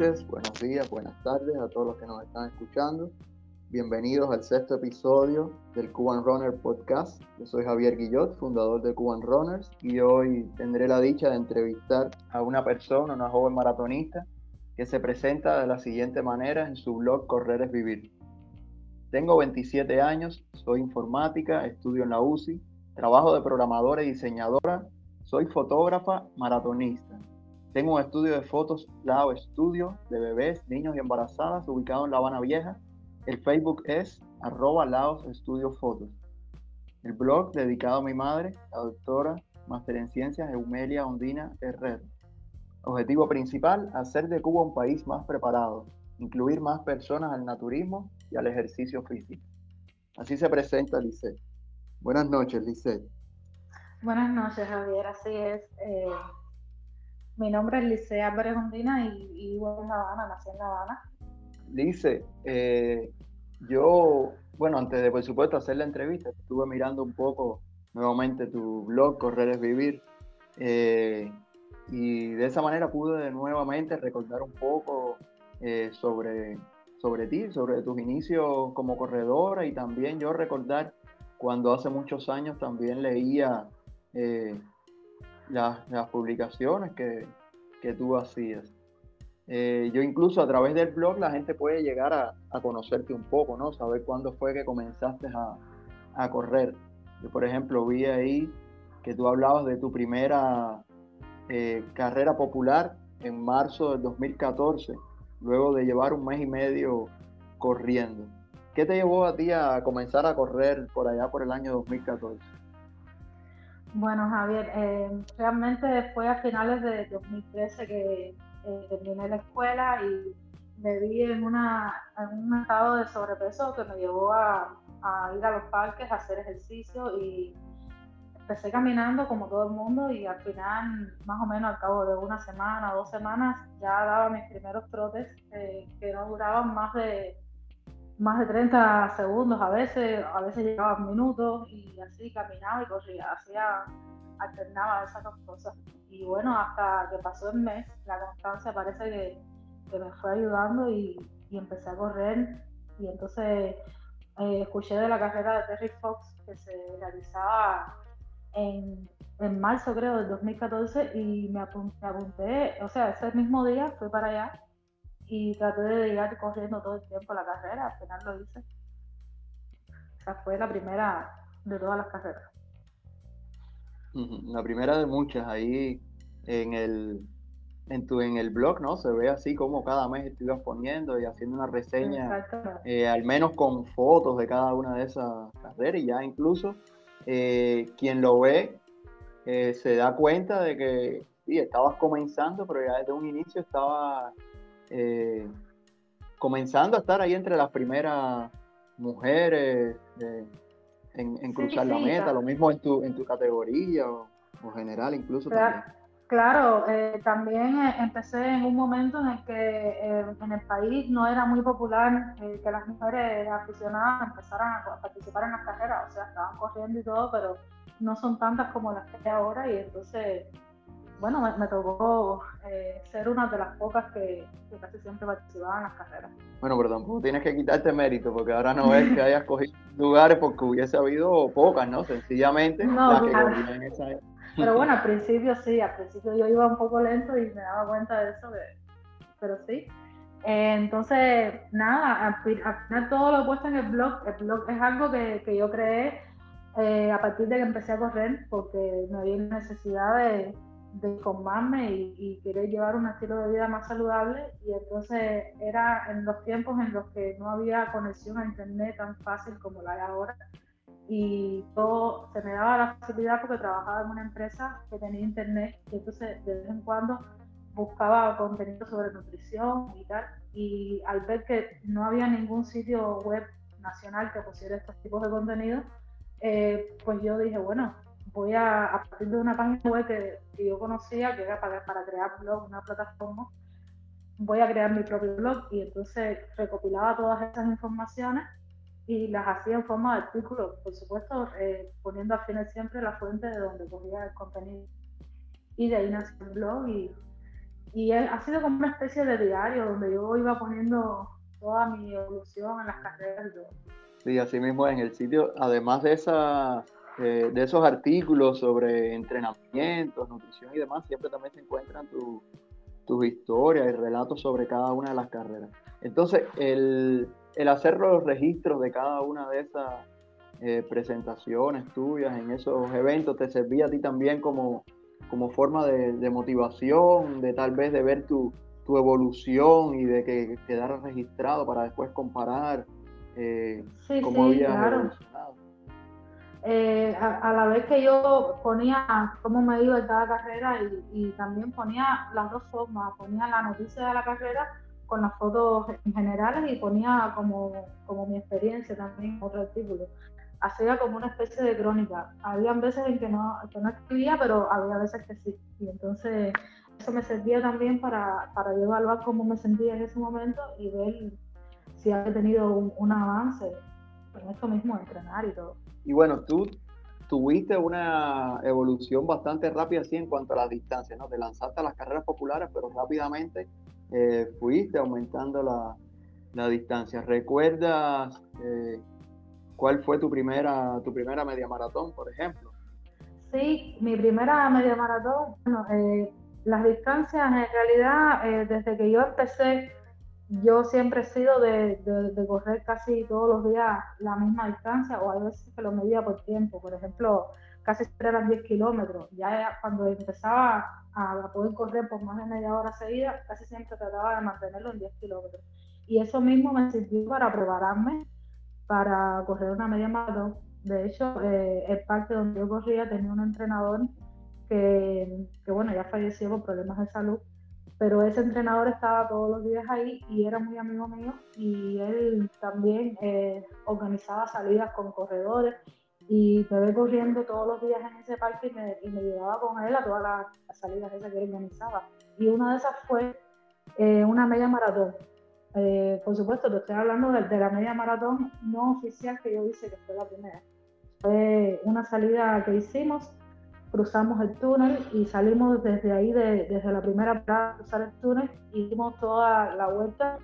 noches, buenos días, buenas tardes a todos los que nos están escuchando. Bienvenidos al sexto episodio del Cuban Runner Podcast. Yo soy Javier Guillot, fundador de Cuban Runners, y hoy tendré la dicha de entrevistar a una persona, una joven maratonista, que se presenta de la siguiente manera en su blog Correr es Vivir. Tengo 27 años, soy informática, estudio en la UCI, trabajo de programadora y diseñadora, soy fotógrafa maratonista. Tengo un estudio de fotos, Lao Estudio, de bebés, niños y embarazadas, ubicado en La Habana Vieja. El Facebook es arroba Laos Estudio Fotos. El blog dedicado a mi madre, la doctora, máster en ciencias, Eumelia Ondina Herrera. Objetivo principal, hacer de Cuba un país más preparado, incluir más personas al naturismo y al ejercicio físico. Así se presenta Lisset. Buenas noches, Lisset. Buenas noches, Javier. Así es. Eh, mi nombre es Lice Álvarez Ondina y, vivo en La Habana, nací en La Habana. Lice, eh, yo, bueno, antes de por supuesto hacer la entrevista, estuve mirando un poco nuevamente tu blog, Correr es Vivir, eh, y de esa manera pude nuevamente recordar un poco eh, sobre, sobre ti, sobre tus inicios como corredora y también yo recordar cuando hace muchos años también leía las, publicaciones que, tú hacías. Eh, yo incluso a través del blog la gente puede llegar a, conocerte un poco, ¿no? Saber cuándo fue que comenzaste a, correr. Yo, por ejemplo, vi ahí que tú hablabas de tu primera eh, carrera popular en marzo del 2014, luego de llevar un mes y medio corriendo. ¿Qué te llevó a ti a comenzar a correr por allá por el año 2014? Bueno, Javier, eh, realmente fue a finales de 2013 que eh, terminé la escuela y me vi en, una, en un estado de sobrepeso que me llevó a, ir a los parques a hacer ejercicio y empecé caminando como todo el mundo y al final, más o menos al cabo de una semana dos semanas, ya daba mis primeros trotes eh, que no duraban más de más de 30 segundos a veces, a veces llegaba minutos y así caminaba y corría, hacía, alternaba esas dos cosas. Y bueno, hasta que pasó el mes, la constancia parece que, me fue ayudando y, empecé a correr. Y entonces eh, escuché de la carrera de Terry Fox que se realizaba en, en marzo, creo, del 2014 y me apunté, me apunté, o sea, ese mismo día fui para allá y traté de llegar corriendo todo el tiempo la carrera, al final lo hice. Esa fue la primera de todas las carreras. La primera de muchas, ahí en el, en, tu, en el blog, ¿no? Se ve así como cada mes ibas poniendo y haciendo una reseña, eh, al menos con fotos de cada una de esas carreras y ya incluso eh, quien lo ve eh, se da cuenta de que sí, estabas comenzando, pero ya desde un inicio estaba eh, comenzando a estar ahí entre las primeras mujeres eh, en, cruzar la meta, lo mismo en tu, en tu categoría o, general incluso claro, también. Claro, eh, también empecé en un momento en el que en el país no era muy popular que las mujeres aficionadas empezaran a participar en las carreras, o sea, estaban corriendo y todo, pero no son tantas como las que hay ahora y entonces bueno, me, tocó eh, ser una de las pocas que, casi siempre participaba en las carreras. Bueno, pero tampoco tienes que quitarte mérito, porque ahora no ves que hayas cogido lugares porque hubiese habido pocas, ¿no? Sencillamente las que en esa Pero bueno, al principio sí, al principio yo iba un poco lento y me daba cuenta de eso, pero sí. Eh, entonces, nada, al, final todo lo he puesto en el blog. El blog es algo que, que yo creé eh, a partir de que empecé a correr, porque me había necesidad de de informarme y, querer llevar un estilo de vida más saludable. Y entonces era en los tiempos en los que no había conexión a internet tan fácil como la hay ahora. Y todo se me daba la facilidad porque trabajaba en una empresa que tenía internet y entonces de vez en cuando buscaba contenido sobre nutrición y tal. Y al ver que no había ningún sitio web nacional que pusiera estos tipos de contenido eh, pues yo dije bueno voy a, a partir de una página web que, yo conocía, que era para, para crear blog, una plataforma, voy a crear mi propio blog y entonces recopilaba todas esas informaciones y las hacía en forma de artículos, por supuesto, eh, poniendo al final siempre la fuente de donde cogía el contenido. Y de ahí nació el blog y, y ha sido como una especie de diario donde yo iba poniendo toda mi evolución en las carreras y. Sí, así mismo en el sitio, además de, esa, eh, de esos artículos sobre entrenamientos, nutrición y demás, siempre también se encuentran tus historias y relatos sobre cada una de las carreras. Entonces, el, el hacer los registros de cada una de esas eh, presentaciones tuyas en esos eventos te servía a ti también como, como forma de, motivación, de tal vez de ver tu, tu evolución y de que quedara registrado para después comparar eh, cómo sí, claro. Eh, a, la vez que yo ponía cómo me iba en cada carrera y, también ponía las dos formas, ponía la noticia de la carrera con las fotos en generales y ponía como, como mi experiencia también otro artículo hacía como una especie de crónica. Había veces en que no, que no escribía, pero había veces que sí. Y entonces eso me servía también para, para yo evaluar cómo me sentía en ese momento y ver si había tenido un, avance en esto mismo, entrenar y todo. Y bueno, tú tuviste una evolución bastante rápida así en cuanto a las distancias, ¿no? Te lanzaste a las carreras populares, pero rápidamente eh, fuiste aumentando la, la distancia. ¿Recuerdas eh, ¿Cuál fue tu primera, tu primera media maratón, por ejemplo? Sí, mi primera media maratón, bueno, eh, las distancias en realidad, desde que yo empecé, yo siempre he sido de, correr casi todos los días la misma distancia, o a veces que lo medía por tiempo, por ejemplo, casi eran 10 kilómetros. Ya cuando empezaba a poder correr por más de media hora seguida, casi siempre trataba de mantenerlo en 10 kilómetros. Y eso mismo me sirvió para prepararme para correr una media maratón. De hecho, eh, el parque donde yo corría tenía un entrenador que, bueno, ya falleció por problemas de salud, pero ese entrenador estaba todos los días ahí y era muy amigo mío y él también eh, organizaba salidas con corredores y me ve corriendo todos los días en ese parque y me, y me llevaba con él a todas las, salidas esas que él organizaba. Y una de esas fue eh, una media maratón. Eh, por supuesto, te estoy hablando de, la media maratón no oficial que yo hice, que fue la primera. Fue una salida que hicimos, cruzamos el túnel y salimos desde ahí, desde la primera parada, cruzar el túnel, y dimos toda la vuelta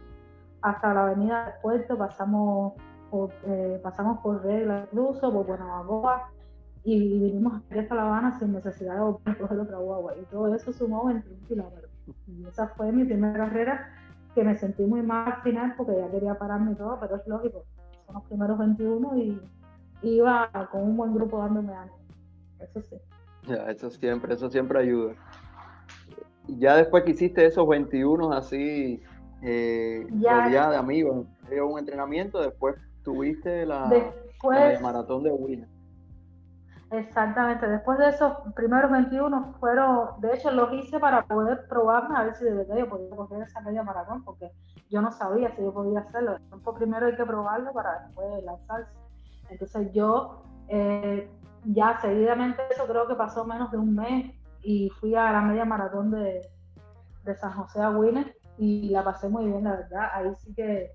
hasta la avenida del puerto, pasamos por, eh, pasamos por Regla incluso, por Buenaventura, y vinimos aquí hasta La Habana sin necesidad de coger otra guagua. Y todo eso sumó 21 kilómetros. Y esa fue mi primera carrera que me sentí muy mal al final porque ya quería pararme y todo, pero es lógico, son los primeros 21 y iba con un buen grupo dándome ánimo, eso sí. Ya, eso siempre, eso siempre ayuda. Ya después que hiciste esos 21 así, eh, ya, de amigos, un entrenamiento, después tuviste la, maratón de Wina. Exactamente, después de esos primeros 21 fueron, de hecho los hice para poder probarme a ver si de verdad yo podía correr esa media maratón, porque yo no sabía si yo podía hacerlo. primero hay que probarlo para después lanzarse. Entonces yo eh, ya seguidamente eso creo que pasó menos de un mes y fui a la media maratón de, San José a Winner y la pasé muy bien, la verdad. Ahí sí que,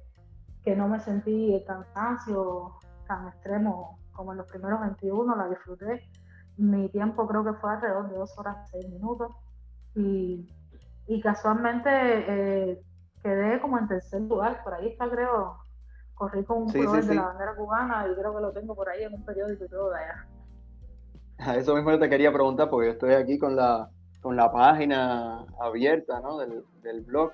que no me sentí el cansancio tan extremo como en los primeros 21, la disfruté. Mi tiempo creo que fue alrededor de dos horas y seis minutos. Y, casualmente eh, quedé como en tercer lugar. Por ahí está, creo, corrí con un sí, de la bandera cubana y creo que lo tengo por ahí en un periódico y todo de allá. A eso mismo te quería preguntar, porque yo estoy aquí con la, con la página abierta ¿no? del, del blog.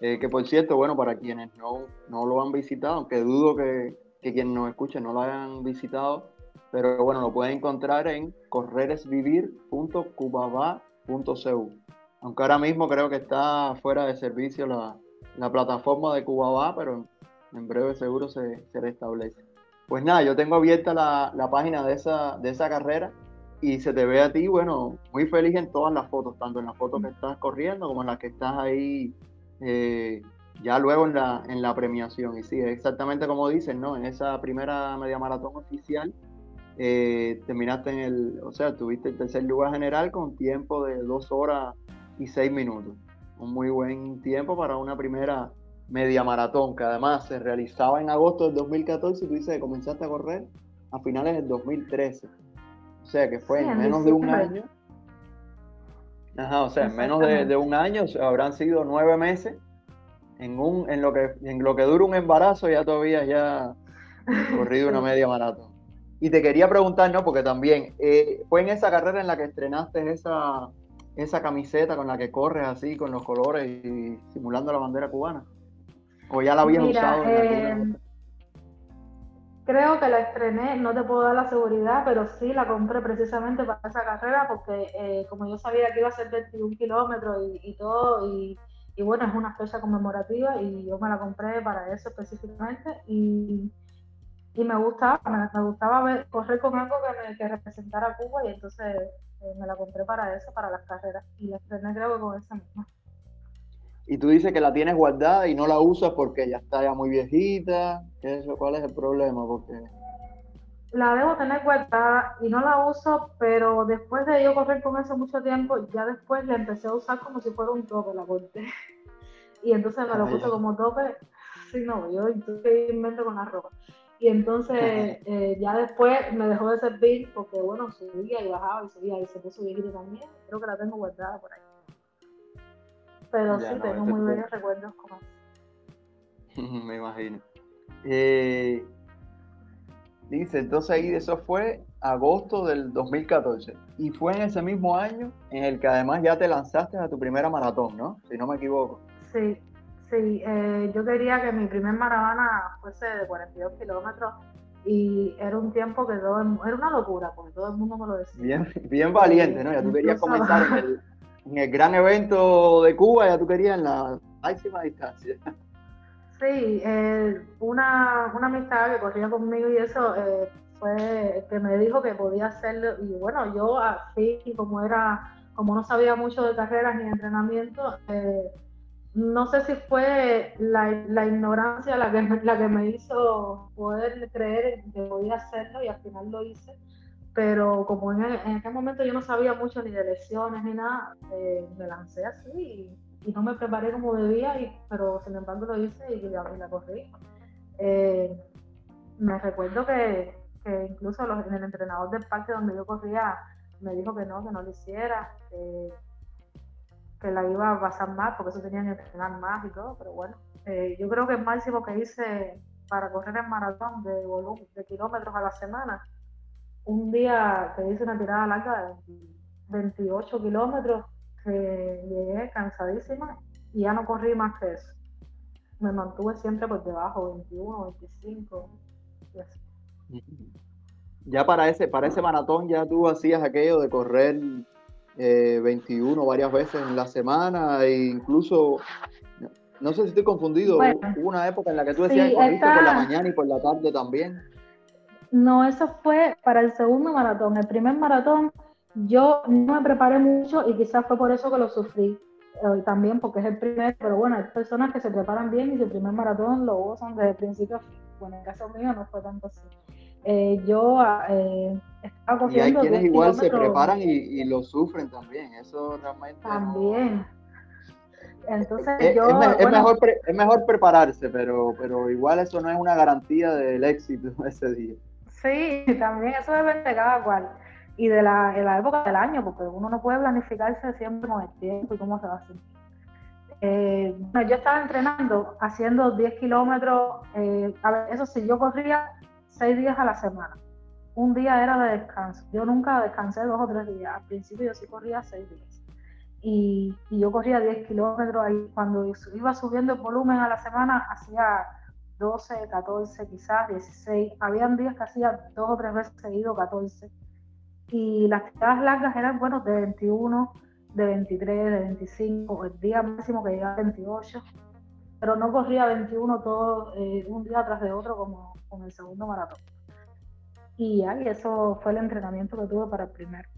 Eh, que por cierto, bueno, para quienes no, no lo han visitado, aunque dudo que, que quien nos escuche no lo hayan visitado, pero bueno, lo pueden encontrar en correresvivir.cubaba.cu. Aunque ahora mismo creo que está fuera de servicio la, plataforma de Cubaba, pero en, breve seguro se, se, restablece. Pues nada, yo tengo abierta la, página de esa, de esa carrera y se te ve a ti, bueno, muy feliz en todas las fotos, tanto en las fotos que estás corriendo como en las que estás ahí eh, ya luego en la, en la premiación. Y sí, exactamente como dicen, ¿no? En esa primera media maratón oficial, eh, terminaste en el, o sea, tuviste el tercer lugar general con tiempo de dos horas y seis minutos. Un muy buen tiempo para una primera media maratón, que además se realizaba en agosto del 2014 y tú dices que comenzaste a correr a finales del 2013. O sea que fue en menos de un año. Ajá, o sea, en menos de, un año habrán sido nueve meses. En, un, en, lo que, en lo que dura un embarazo ya todavía ya corrido una media maratón. Y te quería preguntar, ¿no? Porque también eh, fue en esa carrera en la que estrenaste esa, esa camiseta con la que corres así, con los colores y simulando la bandera cubana. ¿O ya la habías usado? En eh, creo que la estrené, no te puedo dar la seguridad, pero sí la compré precisamente para esa carrera porque eh, como yo sabía que iba a ser 21 kilómetros y, y, todo, y, bueno, es una fecha conmemorativa y yo me la compré para eso específicamente y me gustaba, me, gustaba ver, correr con algo que, me, que representara Cuba y entonces eh, me la compré para eso, para las carreras y la estrené creo que con esa misma. Y tú dices que la tienes guardada y no la usas porque ya está ya muy viejita, eso, ¿cuál es el problema? Porque la debo tener guardada y no la uso, pero después de yo correr con eso mucho tiempo, ya después la empecé a usar como si fuera un tope, la corté. Y entonces me lo puse como tope. Sí, no, yo invento con la ropa. Y entonces eh, ya después me dejó de servir porque, bueno, subía y bajaba y subía y se puso viejito también. Creo que la tengo guardada por ahí. Pero sí, tengo muy buenos recuerdos con eso. me imagino. Eh, dice, entonces ahí eso fue agosto del 2014. Y fue en ese mismo año en el que además ya te lanzaste a tu primera maratón, ¿no? Si no me equivoco. Sí, Sí, eh, yo quería que mi primer maratona fuese de 42 kilómetros y era un tiempo que todo era una locura, porque todo el mundo me lo decía. Bien, bien valiente, ¿no? Ya tú querías comenzar en el, en el, gran evento de Cuba, ya tú querías en la máxima distancia. Sí, eh, una, una amistad que corría conmigo y eso eh, fue que me dijo que podía hacerlo y bueno, yo así como era, como no sabía mucho de carreras ni de entrenamiento, eh, no sé si fue la, ignorancia la que, la que me hizo poder creer que podía hacerlo y al final lo hice, pero como en, aquel momento yo no sabía mucho ni de lesiones ni nada, eh, me lancé así y, no me preparé como debía, y, pero sin embargo lo hice y, la, corrí. Eh, me recuerdo que, incluso en el entrenador del parque donde yo corría me dijo que no, que no lo hiciera que la iba a pasar más, porque eso tenía que entrenar más y todo, pero bueno, eh, yo creo que el máximo que hice para correr el maratón de de kilómetros a la semana, un día que hice una tirada larga de 28 kilómetros, que llegué cansadísima y ya no corrí más que eso. Me mantuve siempre por debajo, 21, 25 y así. Ya para ese, para ese maratón ya tú hacías aquello de correr 21 eh, varias veces en la semana e incluso, no sé si estoy confundido, hubo una época en la que tú decías que corriste por la mañana y por la tarde también. No, eso fue para el segundo maratón. El primer maratón yo no me preparé mucho y quizás fue por eso que lo sufrí. Eh, también porque es el primer, pero bueno, hay personas que se preparan bien y su primer maratón lo gozan desde el principio Bueno, en el caso mío no fue tanto así. Eh, yo eh, estaba corriendo. Y hay quienes igual se preparan y, lo sufren también, eso realmente. También. Entonces es, yo. Es, mejor, es mejor prepararse, pero, pero igual eso no es una garantía del éxito ese día. Sí, también eso depende de cada cual. Y de la, de la época del año, porque uno no puede planificarse siempre con el tiempo y cómo se va a hacer. Eh, bueno, yo estaba entrenando, haciendo 10 kilómetros. Eh, a ver, eso sí, yo corría seis días a la semana. Un día era de descanso. Yo nunca descansé dos o tres días. Al principio yo sí corría seis días. Y, yo corría 10 kilómetros ahí. Cuando iba subiendo el volumen a la semana, hacía 12, 14, quizás 16. Habían días que hacía dos o tres veces seguido 14. Y las tiradas largas eran, bueno, de 21, de 23, de 25. El día máximo que llegaba a 28 pero no corría 21 todo eh, un día tras de otro como con el segundo maratón. Y ya, eso fue el entrenamiento que tuve para el primero.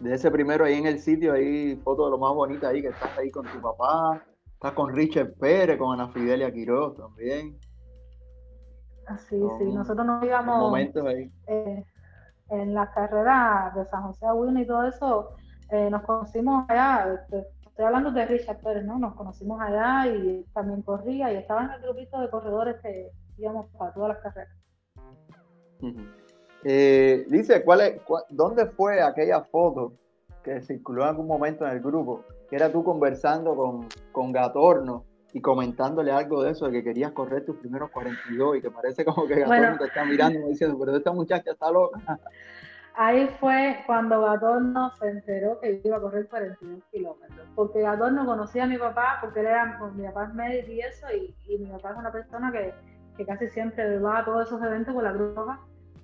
De ese primero ahí en el sitio, ahí foto de lo más bonita ahí, que estás ahí con tu papá, estás con Richard Pérez, con Ana Fidelia Quiroz también. Así, sí, nosotros nos íbamos momentos ahí. Eh, en la carrera de San José Aguino y todo eso, eh, nos conocimos allá, este, estoy hablando de Richard Pérez, ¿no? Nos conocimos allá y también corría y estaba en el grupito de corredores que íbamos para todas las carreras. Eh, dice, ¿cuál es, ¿dónde fue aquella foto que circuló en algún momento en el grupo, que era tú conversando con, con Gatorno y comentándole algo de eso, de que querías correr tus primeros 42 y que parece como que Gatorno te está mirando y diciendo, pero esta muchacha está loca. Ahí fue cuando Gatorno se enteró que iba a correr 42 kilómetros, porque Gatorno conocía a mi papá, porque él era, pues, mi papá es médico y eso, y, y mi papá es una persona que, que casi siempre va a todos esos eventos con la Roja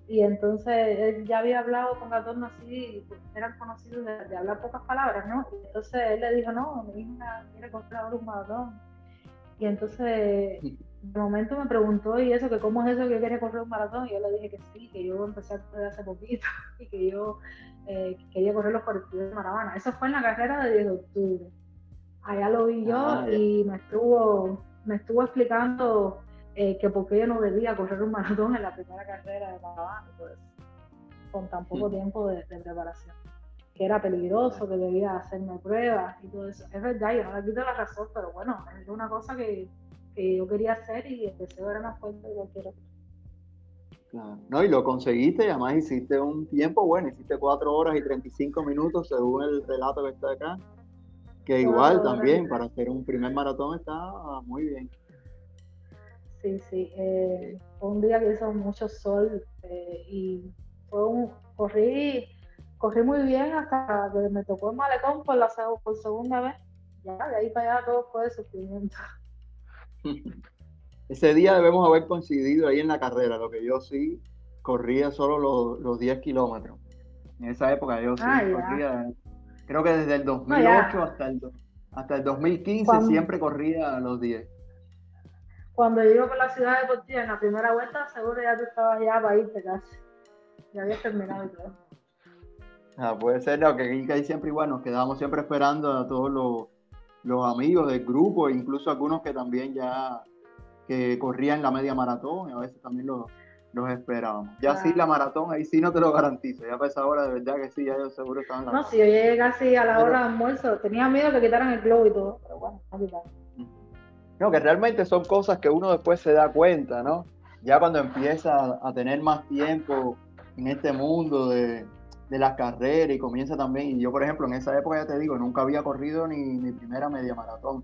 y entonces él ya había hablado con Gatorno así, pues, eran conocidos de, hablar pocas palabras, ¿no? Y entonces él le dijo, no, mi hija quiere comprar un maratón. Y entonces de momento me preguntó, ¿y eso? que ¿Cómo es eso que quiere correr un maratón? Y yo le dije que sí, que yo empecé a correr hace poquito y que yo eh, quería correr los 42 de Maravana. Eso fue en la carrera de 10 de octubre. Allá lo vi yo ah, y me estuvo, me estuvo explicando eh, que porque yo no debía correr un maratón en la primera carrera de Maravana, pues, con tan poco tiempo de, preparación. Que era peligroso, que debía hacerme pruebas y todo eso. Es verdad, yo no le quito la razón, pero bueno, es una cosa que, que yo quería hacer y el deseo era más fuerte de cualquier otro. Claro. No, y lo conseguiste y además hiciste un tiempo bueno, hiciste 4 horas y 35 minutos según el relato que está acá, que igual también para hacer un primer maratón está muy bien. Sí, sí. Eh, fue un día que hizo mucho sol eh, y fue un, corrí, corrí muy bien hasta que me tocó el malecón por, la, por segunda vez. Ya, de ahí para allá todo fue de sufrimiento. Ese día debemos haber coincidido ahí en la carrera, lo que yo sí corría solo los, los 10 kilómetros. En esa época yo sí ah, corría, creo que desde el 2008 hasta, el, hasta el 2015 siempre corría los 10 cuando yo iba por la ciudad deportiva en la primera vuelta, seguro ya tú estabas ya para irte casi. Ya habías terminado y todo. Ah, puede ser, no, que ahí siempre igual nos quedábamos siempre esperando a todos los, amigos del grupo, incluso algunos que también ya que corrían la media maratón, y a veces también los, los esperábamos. Ya sí, la maratón, ahí sí no te lo garantizo. Ya para esa hora, de verdad que sí, ya yo seguro estaban la No, si yo llegué casi a la hora de almuerzo, tenía miedo que quitaran el globo y todo, pero bueno, no quitaron. No, que realmente son cosas que uno después se da cuenta, ¿no? Ya cuando empieza a tener más tiempo en este mundo de, las carreras y comienza también, y yo por ejemplo en esa época ya te digo, nunca había corrido ni mi primera media maratón,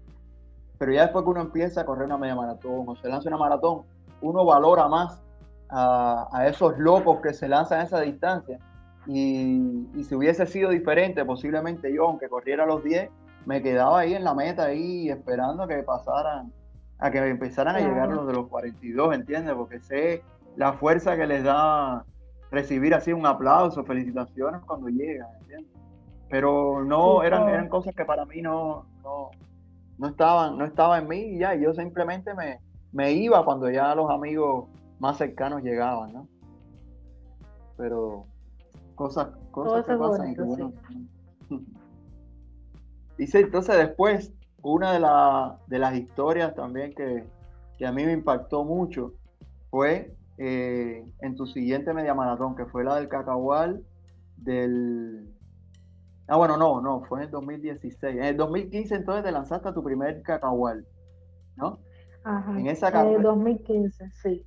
pero ya después que uno empieza a correr una media maratón o se lanza una maratón, uno valora más a, esos locos que se lanzan a esa distancia. Y, y, si hubiese sido diferente, posiblemente yo, aunque corriera los 10, me quedaba ahí en la meta, ahí esperando a que pasaran, a que empezaran a llegar los de los 42, ¿entiendes? Porque sé la fuerza que les da recibir así un aplauso, felicitaciones cuando llegan, ¿entiendes? Pero no, eran, eran cosas que para mí no, no, estaban, no estaba en mí y ya, yo simplemente me, me iba cuando ya los amigos más cercanos llegaban, ¿no? Pero cosas, cosas que pasan y que bueno. Dice entonces después, una de, las historias también que, a mí me impactó mucho fue eh, en tu siguiente media maratón, que fue la del Cacahual del... Ah, bueno, no, no, fue en el 2016. En el 2015 entonces te lanzaste a tu primer Cacahual, ¿no? Ajá. En esa carrera. En 2015, sí.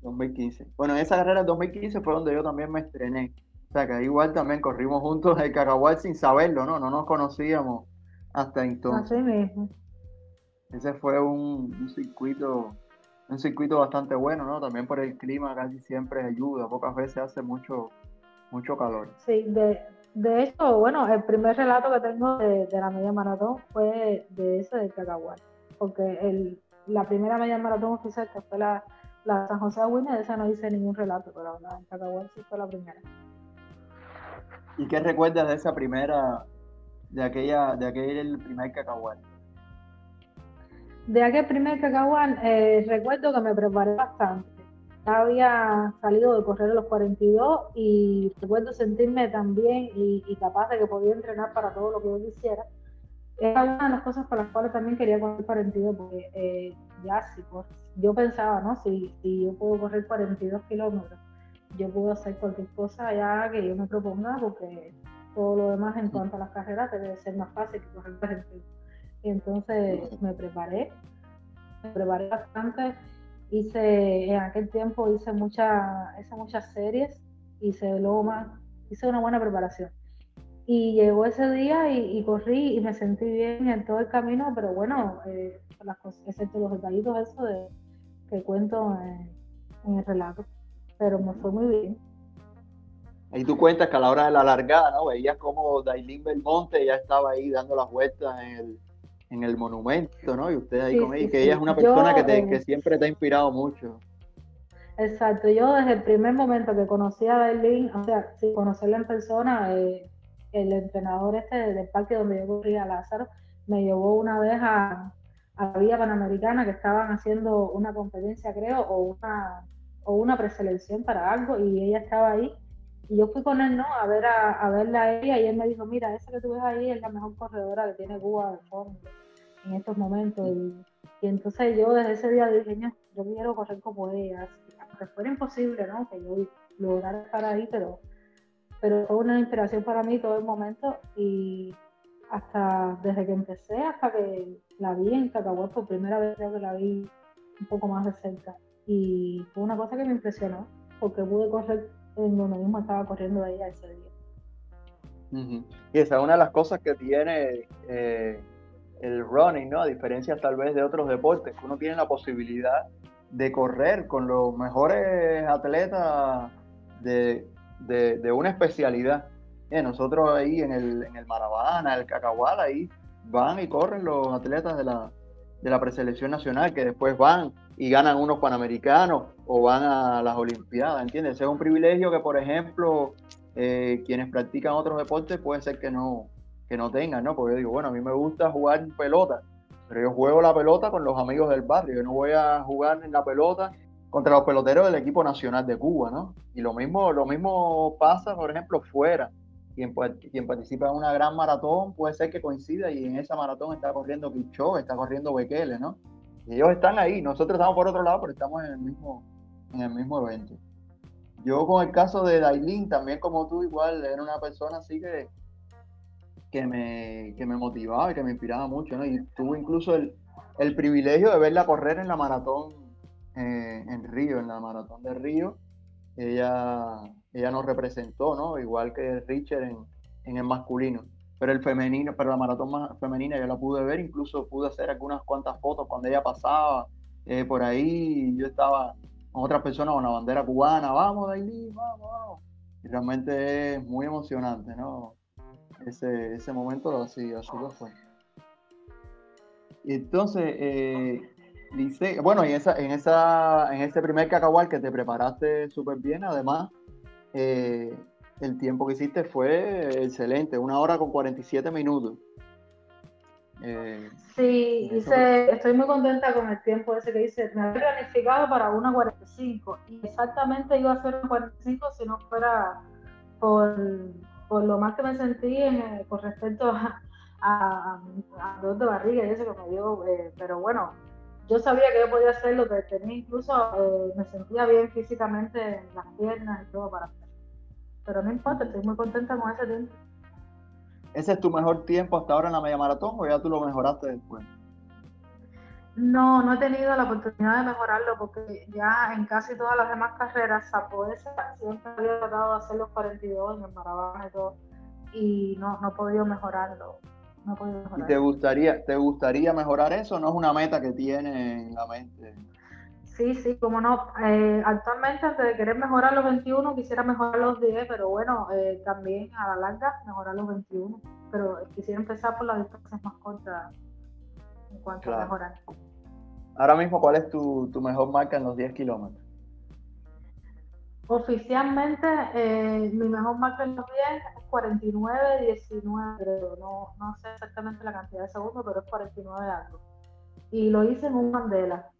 2015. Bueno, en esa carrera del 2015 fue donde yo también me estrené. O sea, que igual también corrimos juntos el Cacahual sin saberlo, ¿no? No nos conocíamos hasta entonces. Así mismo. Ese fue un, circuito un circuito bastante bueno, ¿no? También por el clima casi siempre ayuda, pocas veces hace mucho mucho calor. Sí, de, de hecho, bueno, el primer relato que tengo de, la media maratón fue de ese de Cacahual, porque el, la primera media maratón oficial que fue la, la San José de de esa no hice ningún relato, pero la de Cacahual sí fue la primera. ¿Y qué recuerdas de esa primera de aquella, de aquel primer cacahual? De aquel primer cacahual, eh, recuerdo que me preparé bastante. Ya había salido de correr a los 42 y recuerdo sentirme también y, y, capaz de que podía entrenar para todo lo que yo quisiera. Era una de las cosas por las cuales también quería correr 42, porque eh, ya sí, pues, yo pensaba, ¿no? Si, si yo puedo correr 42 kilómetros, yo puedo hacer cualquier cosa allá que yo me proponga, porque todo lo demás en cuanto a las carreras debe ser más fácil que correr Y entonces me preparé, me preparé bastante, hice, en aquel tiempo hice, mucha, hice muchas series, hice más, hice una buena preparación. Y llegó ese día y, corrí y me sentí bien en todo el camino, pero bueno, eh, las cosas, excepto los detallitos eso de, que cuento en, el relato, pero me fue muy bien. Ahí tú cuentas que a la hora de la largada, ¿no? Veías como Dailin Belmonte ya estaba ahí dando las vueltas en el, en el monumento, ¿no? Y usted ahí con ella, que ella es una persona que, te, que siempre te ha inspirado mucho. Exacto, yo desde el primer momento que conocí a Dailin, o sea, sin conocerla en persona, eh, el entrenador este del parque donde yo corría, Lázaro, me llevó una vez a, a la Vía Panamericana que estaban haciendo una competencia, creo, o una, o una preselección para algo, y ella estaba ahí. Y yo fui con él, ¿no? A ver a, verla a ella, y él me dijo, mira, esa que tú ves ahí es la mejor corredora que tiene Cuba de fondo en estos momentos. Y, entonces yo desde ese día dije, yo quiero correr como ella, aunque fuera imposible, ¿no? Que yo lograra estar ahí, pero pero fue una inspiración para mí todo el momento y hasta desde que empecé hasta que la vi en Cacahuete por primera vez creo que la vi un poco más de cerca y fue una cosa que me impresionó porque pude correr en donde mismo estaba corriendo ella ese día. Y esa es una de las cosas que tiene eh, el running, ¿no? A diferencia tal vez de otros deportes, que uno tiene la posibilidad de correr con los mejores atletas de, de, una especialidad. nosotros ahí en el, en el Maravana, el Cacahual, ahí van y corren los atletas de la, de la preselección nacional que después van y ganan unos panamericanos o van a las Olimpiadas, ¿entiendes? es un privilegio que, por ejemplo, eh, quienes practican otros deportes puede ser que no, que no tengan, ¿no? Porque yo digo, bueno, a mí me gusta jugar pelota, pero yo juego la pelota con los amigos del barrio, yo no voy a jugar en la pelota contra los peloteros del equipo nacional de Cuba, ¿no? Y lo mismo, lo mismo pasa, por ejemplo, fuera. Quien, participa en una gran maratón puede ser que coincida y en esa maratón está corriendo Kicho, está corriendo Bekele, ¿no? Y ellos están ahí, nosotros estamos por otro lado, pero estamos en el mismo, en el mismo evento. Yo con el caso de Dailin, también como tú, igual era una persona así que, que, me, que me motivaba y que me inspiraba mucho, ¿no? Y tuve incluso el, el privilegio de verla correr en la maratón eh, en Río, en la maratón de Río, ella, ella nos representó, ¿no? Igual que Richard en, en el masculino. Pero el femenino, pero la maratón más femenina yo la pude ver, incluso pude hacer algunas cuantas fotos cuando ella pasaba eh, por ahí. Yo estaba con otras personas con la bandera cubana, vamos Daily, vamos, vamos. Y realmente es muy emocionante, ¿no? Ese, ese momento así, así lo fue. Y entonces, eh, Dice, bueno, y esa, en, esa, en ese primer cacahual que te preparaste súper bien, además, eh, el tiempo que hiciste fue excelente, una hora con 47 minutos. Eh, sí, hice, estoy muy contenta con el tiempo ese que hice. Me había planificado para 1.45 y exactamente iba a ser 1.45 si no fuera por, lo más que me sentí en, con respecto a, a, a, de barriga y eso que me dio, eh, pero bueno, yo sabía que yo podía hacer lo que tenía, incluso eh, me sentía bien físicamente en las piernas y todo para hacer. Pero no importa, estoy muy contenta con ese tiempo. ¿Ese es tu mejor tiempo hasta ahora en la media maratón o ya tú lo mejoraste después? No, no he tenido la oportunidad de mejorarlo porque ya en casi todas las demás carreras, por esa siempre había tratado de hacer los 42 en el Maravana y todo, y no, no he podido mejorarlo. ¿Y te gustaría, te gustaría mejorar eso? ¿No es una meta que tiene en la mente? Sí, sí, como no. Eh, actualmente, antes de querer mejorar los 21, quisiera mejorar los 10, pero bueno, eh, también a la larga mejorar los 21. Pero quisiera empezar por las distancias más cortas en cuanto a mejorar. Ahora mismo, ¿cuál es tu, tu mejor marca en los 10 kilómetros? Oficialmente, eh, mi mejor marca en los 10 es 49, 19, No, no sé exactamente la cantidad de segundos, pero es 49 algo. Y lo hice en un Mandela.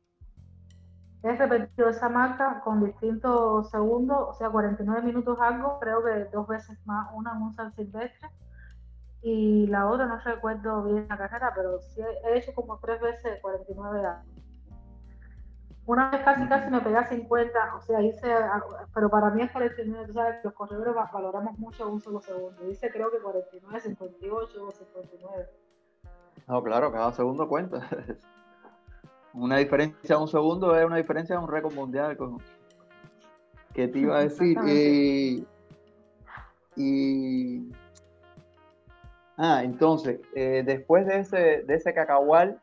He repetido esa marca con distintos segundos, o sea, 49 minutos algo, creo que dos veces más, una en un San Silvestre y la otra no recuerdo bien la carrera, pero sí he hecho como tres veces 49 algo. Una vez casi casi me pegué a 50, o sea, hice, pero para mí es 49, tú sabes, los corredores valoramos mucho un solo segundo. Dice creo que 49, 58 o 59. No, claro, cada segundo cuenta. Una diferencia de un segundo es una diferencia de un récord mundial. ¿Qué te iba a decir? y Ah, entonces, eh, después de ese, de ese cacahual,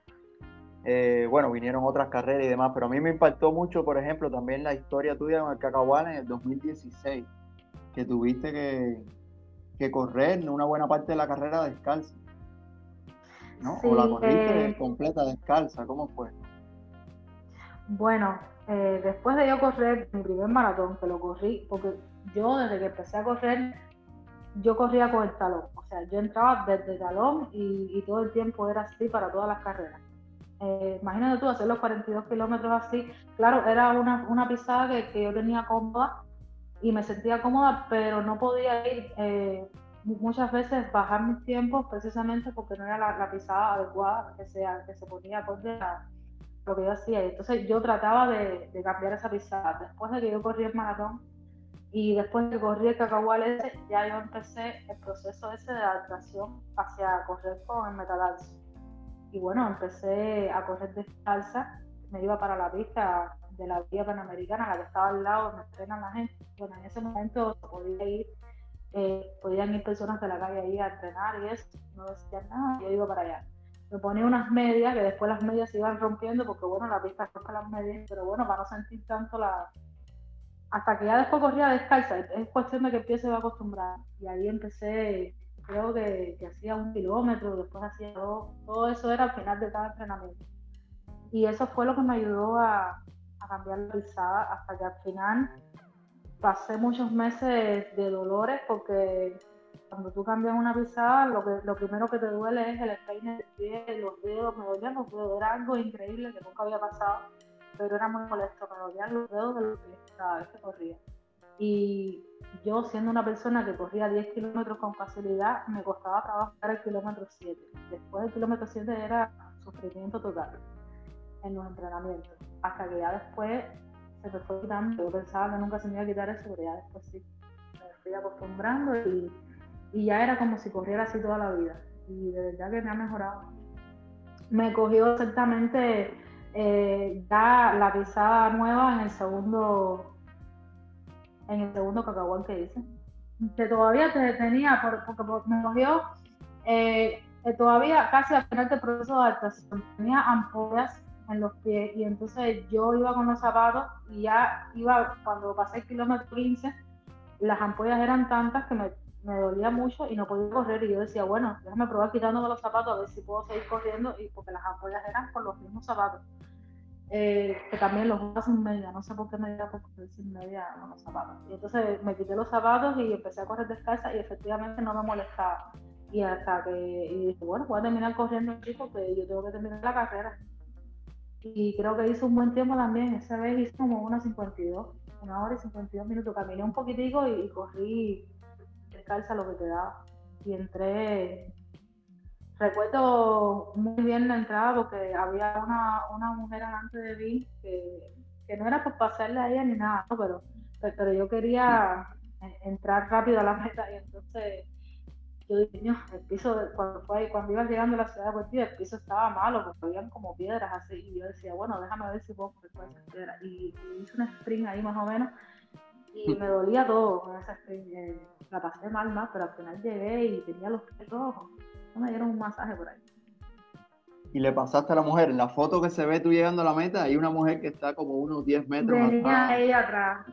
eh, bueno, vinieron otras carreras y demás, pero a mí me impactó mucho, por ejemplo, también la historia tuya con el cacahual en el 2016, que tuviste que, que correr una buena parte de la carrera descalza. ¿no? o la corriste eh, completa descalza, ¿cómo fue? Bueno, eh, después de yo correr mi primer maratón, que lo corrí, porque yo desde que empecé a correr, yo corría con el talón, o sea, yo entraba desde el talón y, todo el tiempo era así para todas las carreras. Eh, imagínate tú hacer los 42 kilómetros así, claro, era una, una pisada que, que, yo tenía cómoda y me sentía cómoda, pero no podía ir eh, muchas veces bajar mis tiempos precisamente porque no era la, pisada adecuada que, sea, que se ponía acorde a lo que yo hacía. Entonces yo trataba de, cambiar esa pisada. Después de que yo corrí el maratón y después de que corrí el cacahual ese, ya yo empecé el proceso ese de adaptación hacia correr con el metadarso. Y bueno, empecé a correr descalza, me iba para la pista de la vía panamericana, la que estaba al lado, me entrenan la gente. Bueno, en ese momento podía ir eh, podían ir personas de la calle ahí a entrenar y eso, no decían nada, yo iba para allá. Me ponía unas medias, que después las medias se iban rompiendo, porque bueno, la pista rompe las medias, pero bueno, para no sentir tanto la... Hasta que ya después corría descalza, es cuestión de que el pie se va a acostumbrar. Y ahí empecé, creo que, hacía un kilómetro, después hacía dos, todo eso era al final de cada entrenamiento. Y eso fue lo que me ayudó a, cambiar la pisada hasta que al final pasé muchos meses de dolores porque cuando tú cambias una pisada, lo, que, lo primero que te duele es el empeine del pie, los dedos, me dolían los dedos, era algo increíble que nunca había pasado, pero era muy molesto, me dolían los dedos de los pies cada vez que corría. Y yo, siendo una persona que corría 10 kilómetros con facilidad, me costaba trabajar el kilómetro 7. Después del kilómetro 7 era sufrimiento total en los entrenamientos, hasta que ya después se me fue quitando. Yo pensaba que nunca se me iba a quitar eso, pero ya después sí. Me fui acostumbrando y, y ya era como si corriera así toda la vida. Y de verdad que me ha mejorado. Me cogió exactamente eh, ya la pisada nueva en el segundo en el segundo cacahuán que hice. Que todavía te tenía, porque me cogió eh, eh, todavía casi al final del proceso de adaptación. Tenía ampollas en los pies y entonces yo iba con los zapatos y ya iba, cuando pasé el kilómetro 15, las ampollas eran tantas que me, me, dolía mucho y no podía correr y yo decía, bueno, déjame probar quitándome los zapatos a ver si puedo seguir corriendo y porque las ampollas eran con los mismos zapatos. Eh, que también los usaba sin media, no sé por qué me iba a correr sin media con los zapatos. Y entonces me quité los zapatos y empecé a correr descalza y efectivamente no me molestaba. Y hasta que y dije, bueno, voy a terminar corriendo aquí porque yo tengo que terminar la carrera y creo que hizo un buen tiempo también. Esa vez hizo como una 52, una hora y 52 minutos. Caminé un poquitico y, corrí descalza lo que quedaba. Y entré. Recuerdo muy bien la entrada porque había una, una mujer delante de mí que, que, no era por pasarle a ella ni nada, pero, pero yo quería entrar rápido a la meta y entonces yo dije, no, el piso, cuando, fue, cuando iba llegando a la ciudad de el piso estaba malo porque habían como piedras así. Y yo decía, bueno, déjame ver si puedo correr esas piedras. Y, hice un sprint ahí más o menos y me dolía todo con esa sprint. Eh, la pasé mal más, pero al final llegué y tenía los pies rojos. Me dieron un masaje por ahí. Y le pasaste a la mujer, en la foto que se ve tú llegando a la meta, hay una mujer que está como unos 10 metros Venía ella atrás.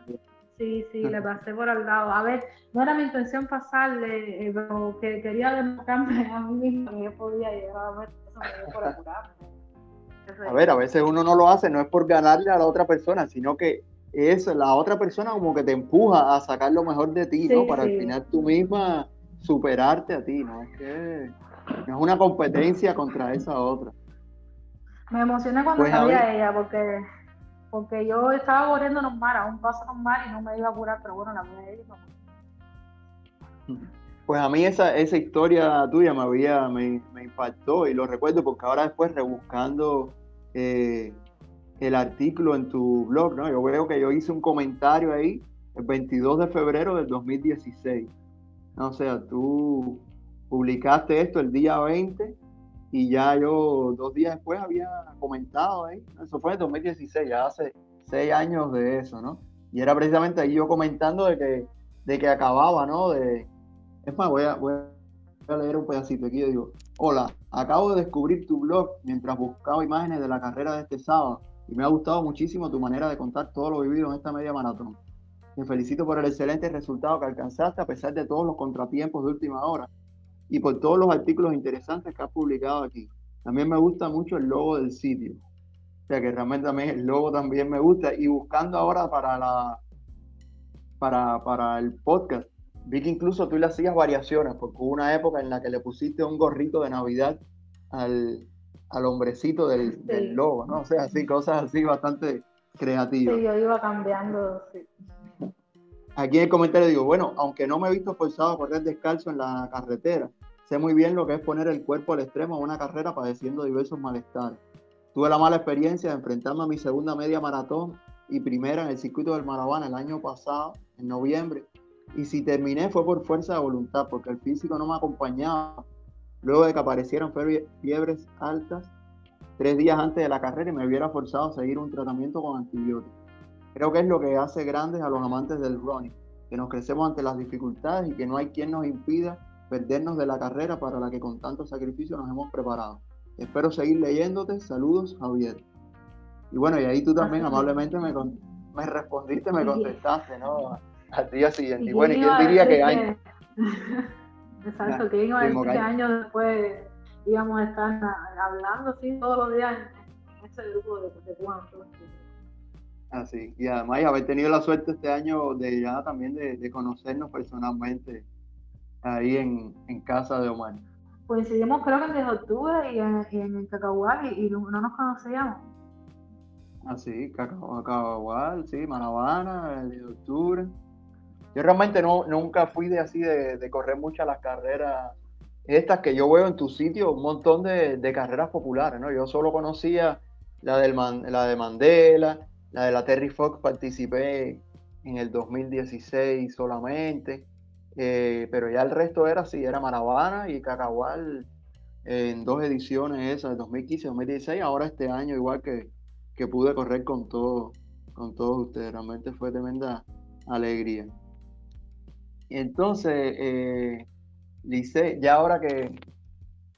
Sí, sí, le pasé por al lado. A ver, no era mi intención pasarle, eh, pero que quería demostrarme a mí mismo que yo podía llegar a ver eso me por A ver, a veces uno no lo hace, no es por ganarle a la otra persona, sino que es la otra persona como que te empuja a sacar lo mejor de ti, ¿no? Para al final tú misma superarte a ti, ¿no? Es que es una competencia contra esa otra. Me emocioné cuando pues, sabía ella, porque porque yo estaba corriendo normal, a un paso normal y no me iba a curar, pero bueno, la voy a ir. Pues a mí esa, esa historia tuya me, había, me, impactó y lo recuerdo porque ahora después rebuscando eh, el artículo en tu blog, ¿no? Yo veo que yo hice un comentario ahí el 22 de febrero del 2016. O sea, tú publicaste esto el día 20 y ya yo dos días después había comentado ahí, eso fue en 2016, ya hace seis años de eso, ¿no? Y era precisamente ahí yo comentando de que, de que acababa, ¿no? De, es más, voy a, voy a leer un pedacito aquí. Yo digo, hola, acabo de descubrir tu blog mientras buscaba imágenes de la carrera de este sábado y me ha gustado muchísimo tu manera de contar todo lo vivido en esta media maratón. Te felicito por el excelente resultado que alcanzaste a pesar de todos los contratiempos de última hora y por todos los artículos interesantes que has publicado aquí. También me gusta mucho el logo del sitio. O sea que realmente también el logo también me gusta. Y buscando ahora para la para, para el podcast, vi que incluso tú le hacías variaciones, porque hubo una época en la que le pusiste un gorrito de Navidad al, al hombrecito del, logo, ¿no? O sea, así, cosas así bastante creativas. Sí, yo iba cambiando, sí. Aquí en el comentario digo, bueno, aunque no me he visto forzado a correr descalzo en la carretera, sé muy bien lo que es poner el cuerpo al extremo en una carrera padeciendo diversos malestares. Tuve la mala experiencia de enfrentarme a mi segunda media maratón y primera en el circuito del Maravana el año pasado, en noviembre. Y si terminé fue por fuerza de voluntad, porque el físico no me acompañaba. Luego de que aparecieron fiebres altas tres días antes de la carrera y me hubiera forzado a seguir un tratamiento con antibióticos. Creo que es lo que hace grandes a los amantes del running, que nos crecemos ante las dificultades y que no hay quien nos impida perdernos de la carrera para la que con tanto sacrificio nos hemos preparado. Espero seguir leyéndote. Saludos, Javier. Y bueno, y ahí tú también amablemente me, me respondiste, me contestaste, ¿no? Al día siguiente. Y, bueno, ¿y quién diría que años? Exacto, que iba a decir que años después íbamos a estar hablando así todos los días en, ese grupo de, de Así, y además haber tenido la suerte este año de ya también de, conocernos personalmente ahí en, en, casa de Omar. Coincidimos creo que en octubre y en, en Cacahual y, no, nos conocíamos. Ah, sí, Cacahual, sí, Manabana, el de octubre. Yo realmente no, nunca fui de así de, de, correr muchas las carreras estas que yo veo en tu sitio, un montón de, de carreras populares, ¿no? Yo solo conocía la, del la de Mandela, la de la Terry Fox participé en el 2016 solamente, eh, pero ya el resto era así, era Maravana y Cacahual en dos ediciones esas, de 2015 y 2016, ahora este año igual que, que pude correr con, todo, con todos ustedes, realmente fue tremenda alegría. Entonces, eh, ya ahora que,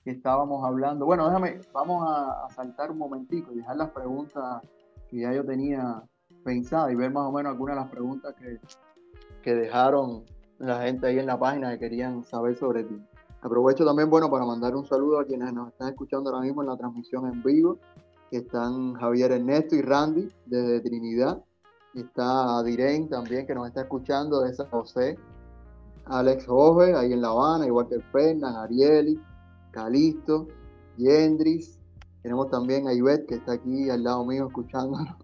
estábamos hablando, bueno, déjame, vamos a, a saltar un momentico y dejar las preguntas que ya yo tenía pensada y ver más o menos algunas de las preguntas que, que dejaron la gente ahí en la página que querían saber sobre ti. Aprovecho también, bueno, para mandar un saludo a quienes nos están escuchando ahora mismo en la transmisión en vivo, están Javier Ernesto y Randy desde Trinidad. Está Diren también, que nos está escuchando de San José. Alex Jorge, ahí en La Habana, igual que Fernan, Arieli, Calisto, Yendris, tenemos también a Ivette, que está aquí al lado mío escuchándonos.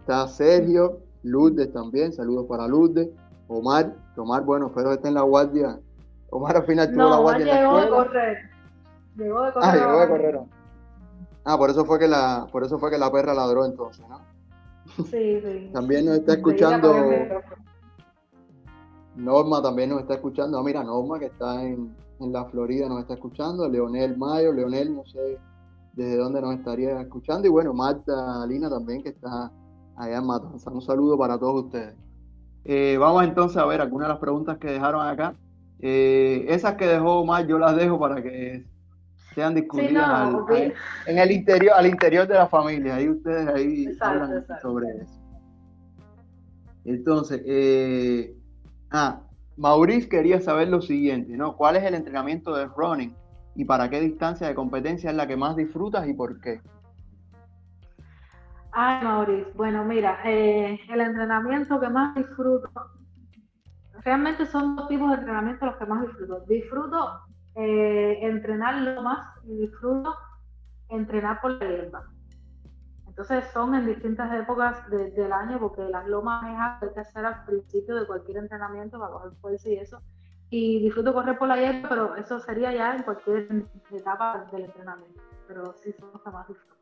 Está Sergio, Lourdes también, saludos para Lourdes. Omar, Omar, bueno, espero que esté en la guardia. Omar al final tuvo la guardia en la llegó de correr. Llegó de correr. Ah, llegó de correr. Ah, por eso fue que la, por eso fue que la perra ladró entonces, ¿no? Sí, sí. también nos está escuchando. Norma también nos está escuchando. Ah, mira, Norma que está en, en la Florida nos está escuchando. Leonel Mayo, Leonel, no sé desde donde nos estaría escuchando. Y bueno, Marta Lina también, que está allá en Matanza. Un saludo para todos ustedes. Eh, vamos entonces a ver algunas de las preguntas que dejaron acá. Eh, esas que dejó Omar, yo las dejo para que sean discutidas en el interior, al interior de la familia. Ahí ustedes ahí hablan sobre eso. Entonces, eh, ah, Maurice quería saber lo siguiente, ¿no? ¿Cuál es el entrenamiento de running y para qué distancia de competencia es la que más disfrutas y por qué? Ay, Mauricio, bueno, mira, eh, el entrenamiento que más disfruto, realmente son dos tipos de entrenamiento los que más disfruto. Disfruto eh, entrenar lo más y disfruto entrenar por la hierba. Entonces son en distintas épocas del año porque las lomas es algo que hay que hacer al principio de cualquier entrenamiento para coger fuerza y eso y disfruto correr por la hierba, pero eso sería ya en cualquier etapa del entrenamiento. Pero sí son los que más disfruto.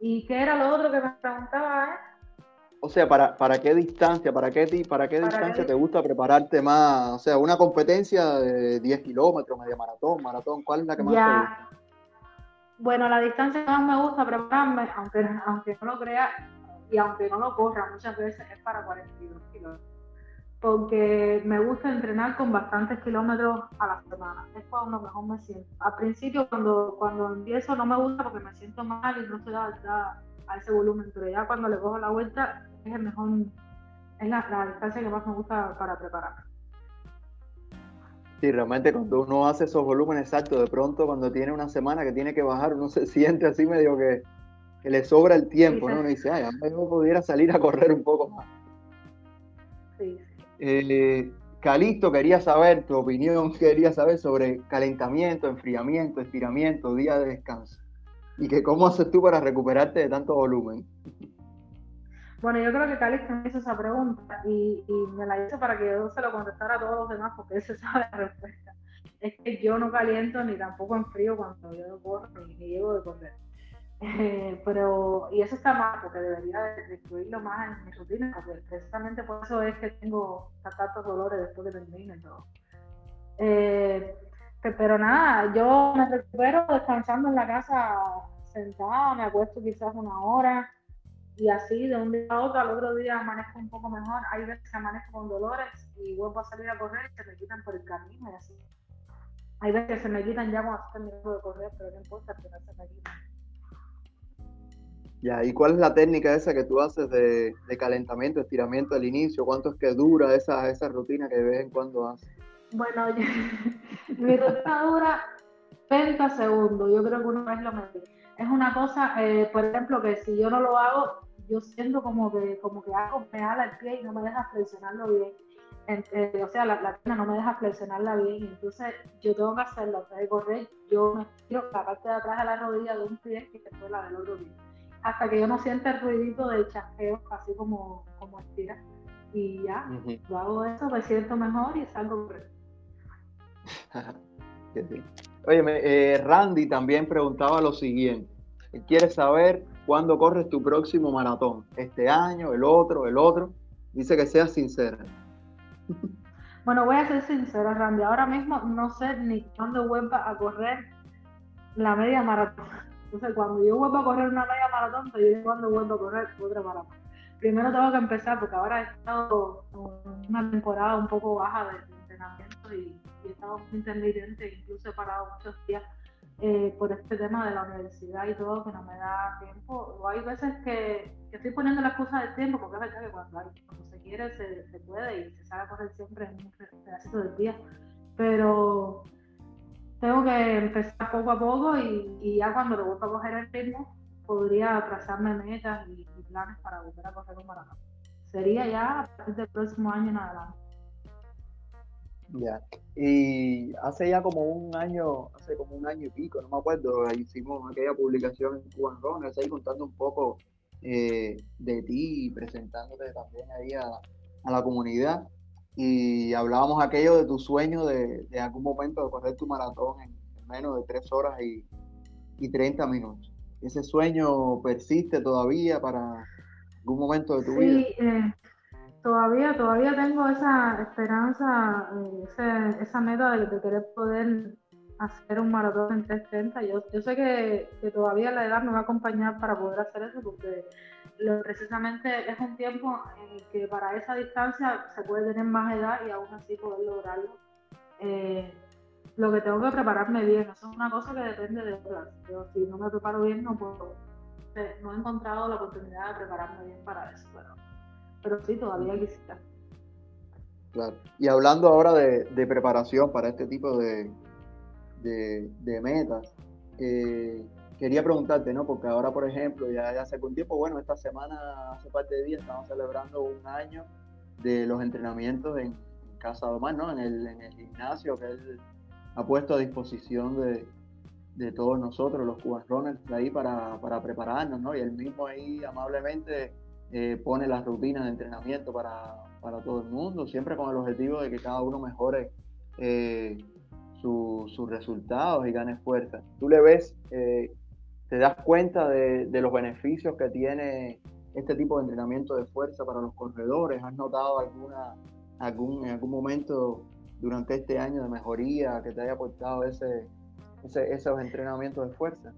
¿Y qué era lo otro que me preguntaba? Eh? O sea, ¿para, ¿para qué distancia, para qué, para qué distancia te gusta prepararte más? O sea, una competencia de 10 kilómetros, media maratón, maratón, ¿cuál es la que más te gusta? Bueno, la distancia que más me gusta prepararme, aunque, aunque no lo crea y aunque no lo corra muchas veces, es para 42 kilómetros porque me gusta entrenar con bastantes kilómetros a la semana. Es cuando mejor me siento. Al principio, cuando, cuando empiezo, no me gusta porque me siento mal y no estoy adaptada a ese volumen, pero ya cuando le cojo la vuelta, es el mejor, es la, la distancia que más me gusta para prepararme. Sí, realmente cuando uno hace esos volúmenes exactos, de pronto cuando tiene una semana que tiene que bajar, uno se siente así medio que, que le sobra el tiempo, ¿no? Uno dice, ay, a mí me pudiera salir a correr un poco más. Eh, Calixto quería saber tu opinión, quería saber sobre calentamiento, enfriamiento, estiramiento, día de descanso. Y que cómo haces tú para recuperarte de tanto volumen. Bueno, yo creo que Calixto me hizo esa pregunta y, me la hizo para que yo se lo contestara a todos los demás porque él se sabe la respuesta. Es que yo no caliento ni tampoco enfrío cuando yo corro ni, ni llego de correr. Eh, pero, y eso está mal, porque debería de, incluirlo más en mi rutina, porque precisamente por eso es que tengo tantos dolores después que termine todo. Eh, pero nada, yo me recupero descansando en la casa sentada, me acuesto quizás una hora y así de un día a otro, al otro día amanezco un poco mejor. Hay veces que amanezco con dolores y vuelvo a salir a correr y se me quitan por el camino y así. Hay veces que se me quitan ya cuando estoy terminando de correr, pero no importa, pero se me quitan. Ya, ¿y cuál es la técnica esa que tú haces de, calentamiento, estiramiento al inicio? ¿Cuánto es que dura esa, esa rutina que de vez en cuando haces? Bueno, mi rutina dura 30 segundos, yo creo que una vez lo metí. Es una cosa, eh, por ejemplo, que si yo no lo hago, yo siento como que, como que algo me jala el pie y no me deja flexionarlo bien. Eh, o sea, la, la pierna no me deja flexionarla bien, entonces yo tengo que hacerlo, antes de correr, yo me estiro la parte de atrás de la rodilla de un pie y después la del otro pie hasta que yo no sienta el ruidito de chasqueo, así como, como estira. Y ya, yo hago eso, me siento mejor y salgo Oye, eh, Randy también preguntaba lo siguiente. Quiere saber cuándo corres tu próximo maratón. ¿Este año, el otro, el otro? Dice que seas sincera. Bueno, voy a ser sincera, Randy. Ahora mismo no sé ni cuándo vuelva a correr la media maratón. Entonces, cuando yo vuelvo a correr una media maratón, te diré cuando vuelvo a correr otra maratón. Primero tengo que empezar, porque ahora he estado una temporada un poco baja de, entrenamiento y, he estado muy intermitente, incluso he parado muchos días eh, por este tema de la universidad y todo, que no me da tiempo. O hay veces que, estoy poniendo la excusa del tiempo, porque es verdad que cuando, se quiere se, se, puede y se sabe correr siempre en un pedacito del día. Pero tengo que empezar poco a poco y, ya cuando vuelva a coger el ritmo, podría trazarme metas y, planes para volver a correr un maratón. Sería ya a partir del próximo año en adelante. Ya. Y hace ya como un año, hace como un año y pico, no me acuerdo, hicimos aquella publicación en Cuban Runners ahí contando un poco eh, de ti y presentándote también ahí a la comunidad y hablábamos aquello de tu sueño de, de algún momento de correr tu maratón en, menos de tres horas y, y 30 minutos. ¿Ese sueño persiste todavía para algún momento de tu vida? Sí, eh, todavía, todavía tengo esa esperanza, eh, esa meta de, querer poder hacer un maratón en 330. Yo, yo sé que, que, todavía la edad me va a acompañar para poder hacer eso porque precisamente es un tiempo en el que para esa distancia se puede tener más edad y aún así poder lograrlo. Eh, lo que tengo que prepararme bien, eso es una cosa que depende de otras. Yo si no me preparo bien no puedo. No he encontrado la oportunidad de prepararme bien para eso, pero, pero sí, todavía quisiera. Claro. Y hablando ahora de, preparación para este tipo de, de, metas, eh, quería preguntarte, ¿no? Porque ahora, por ejemplo, ya, hace algún tiempo, bueno, esta semana, hace parte de días, estamos celebrando un año de los entrenamientos en, Casa de Omar, ¿no? En el, en el, gimnasio que él ha puesto a disposición de, de todos nosotros, los Cuban Runners, ahí para, para, prepararnos, ¿no? Y él mismo ahí amablemente eh, pone las rutinas de entrenamiento para, para, todo el mundo, siempre con el objetivo de que cada uno mejore eh, sus resultados y gane fuerza. ¿Tú le ves eh, te das cuenta de, los beneficios que tiene este tipo de entrenamiento de fuerza para los corredores. ¿Has notado alguna, algún, en algún momento durante este año de mejoría que te haya aportado ese, esos entrenamientos de fuerza?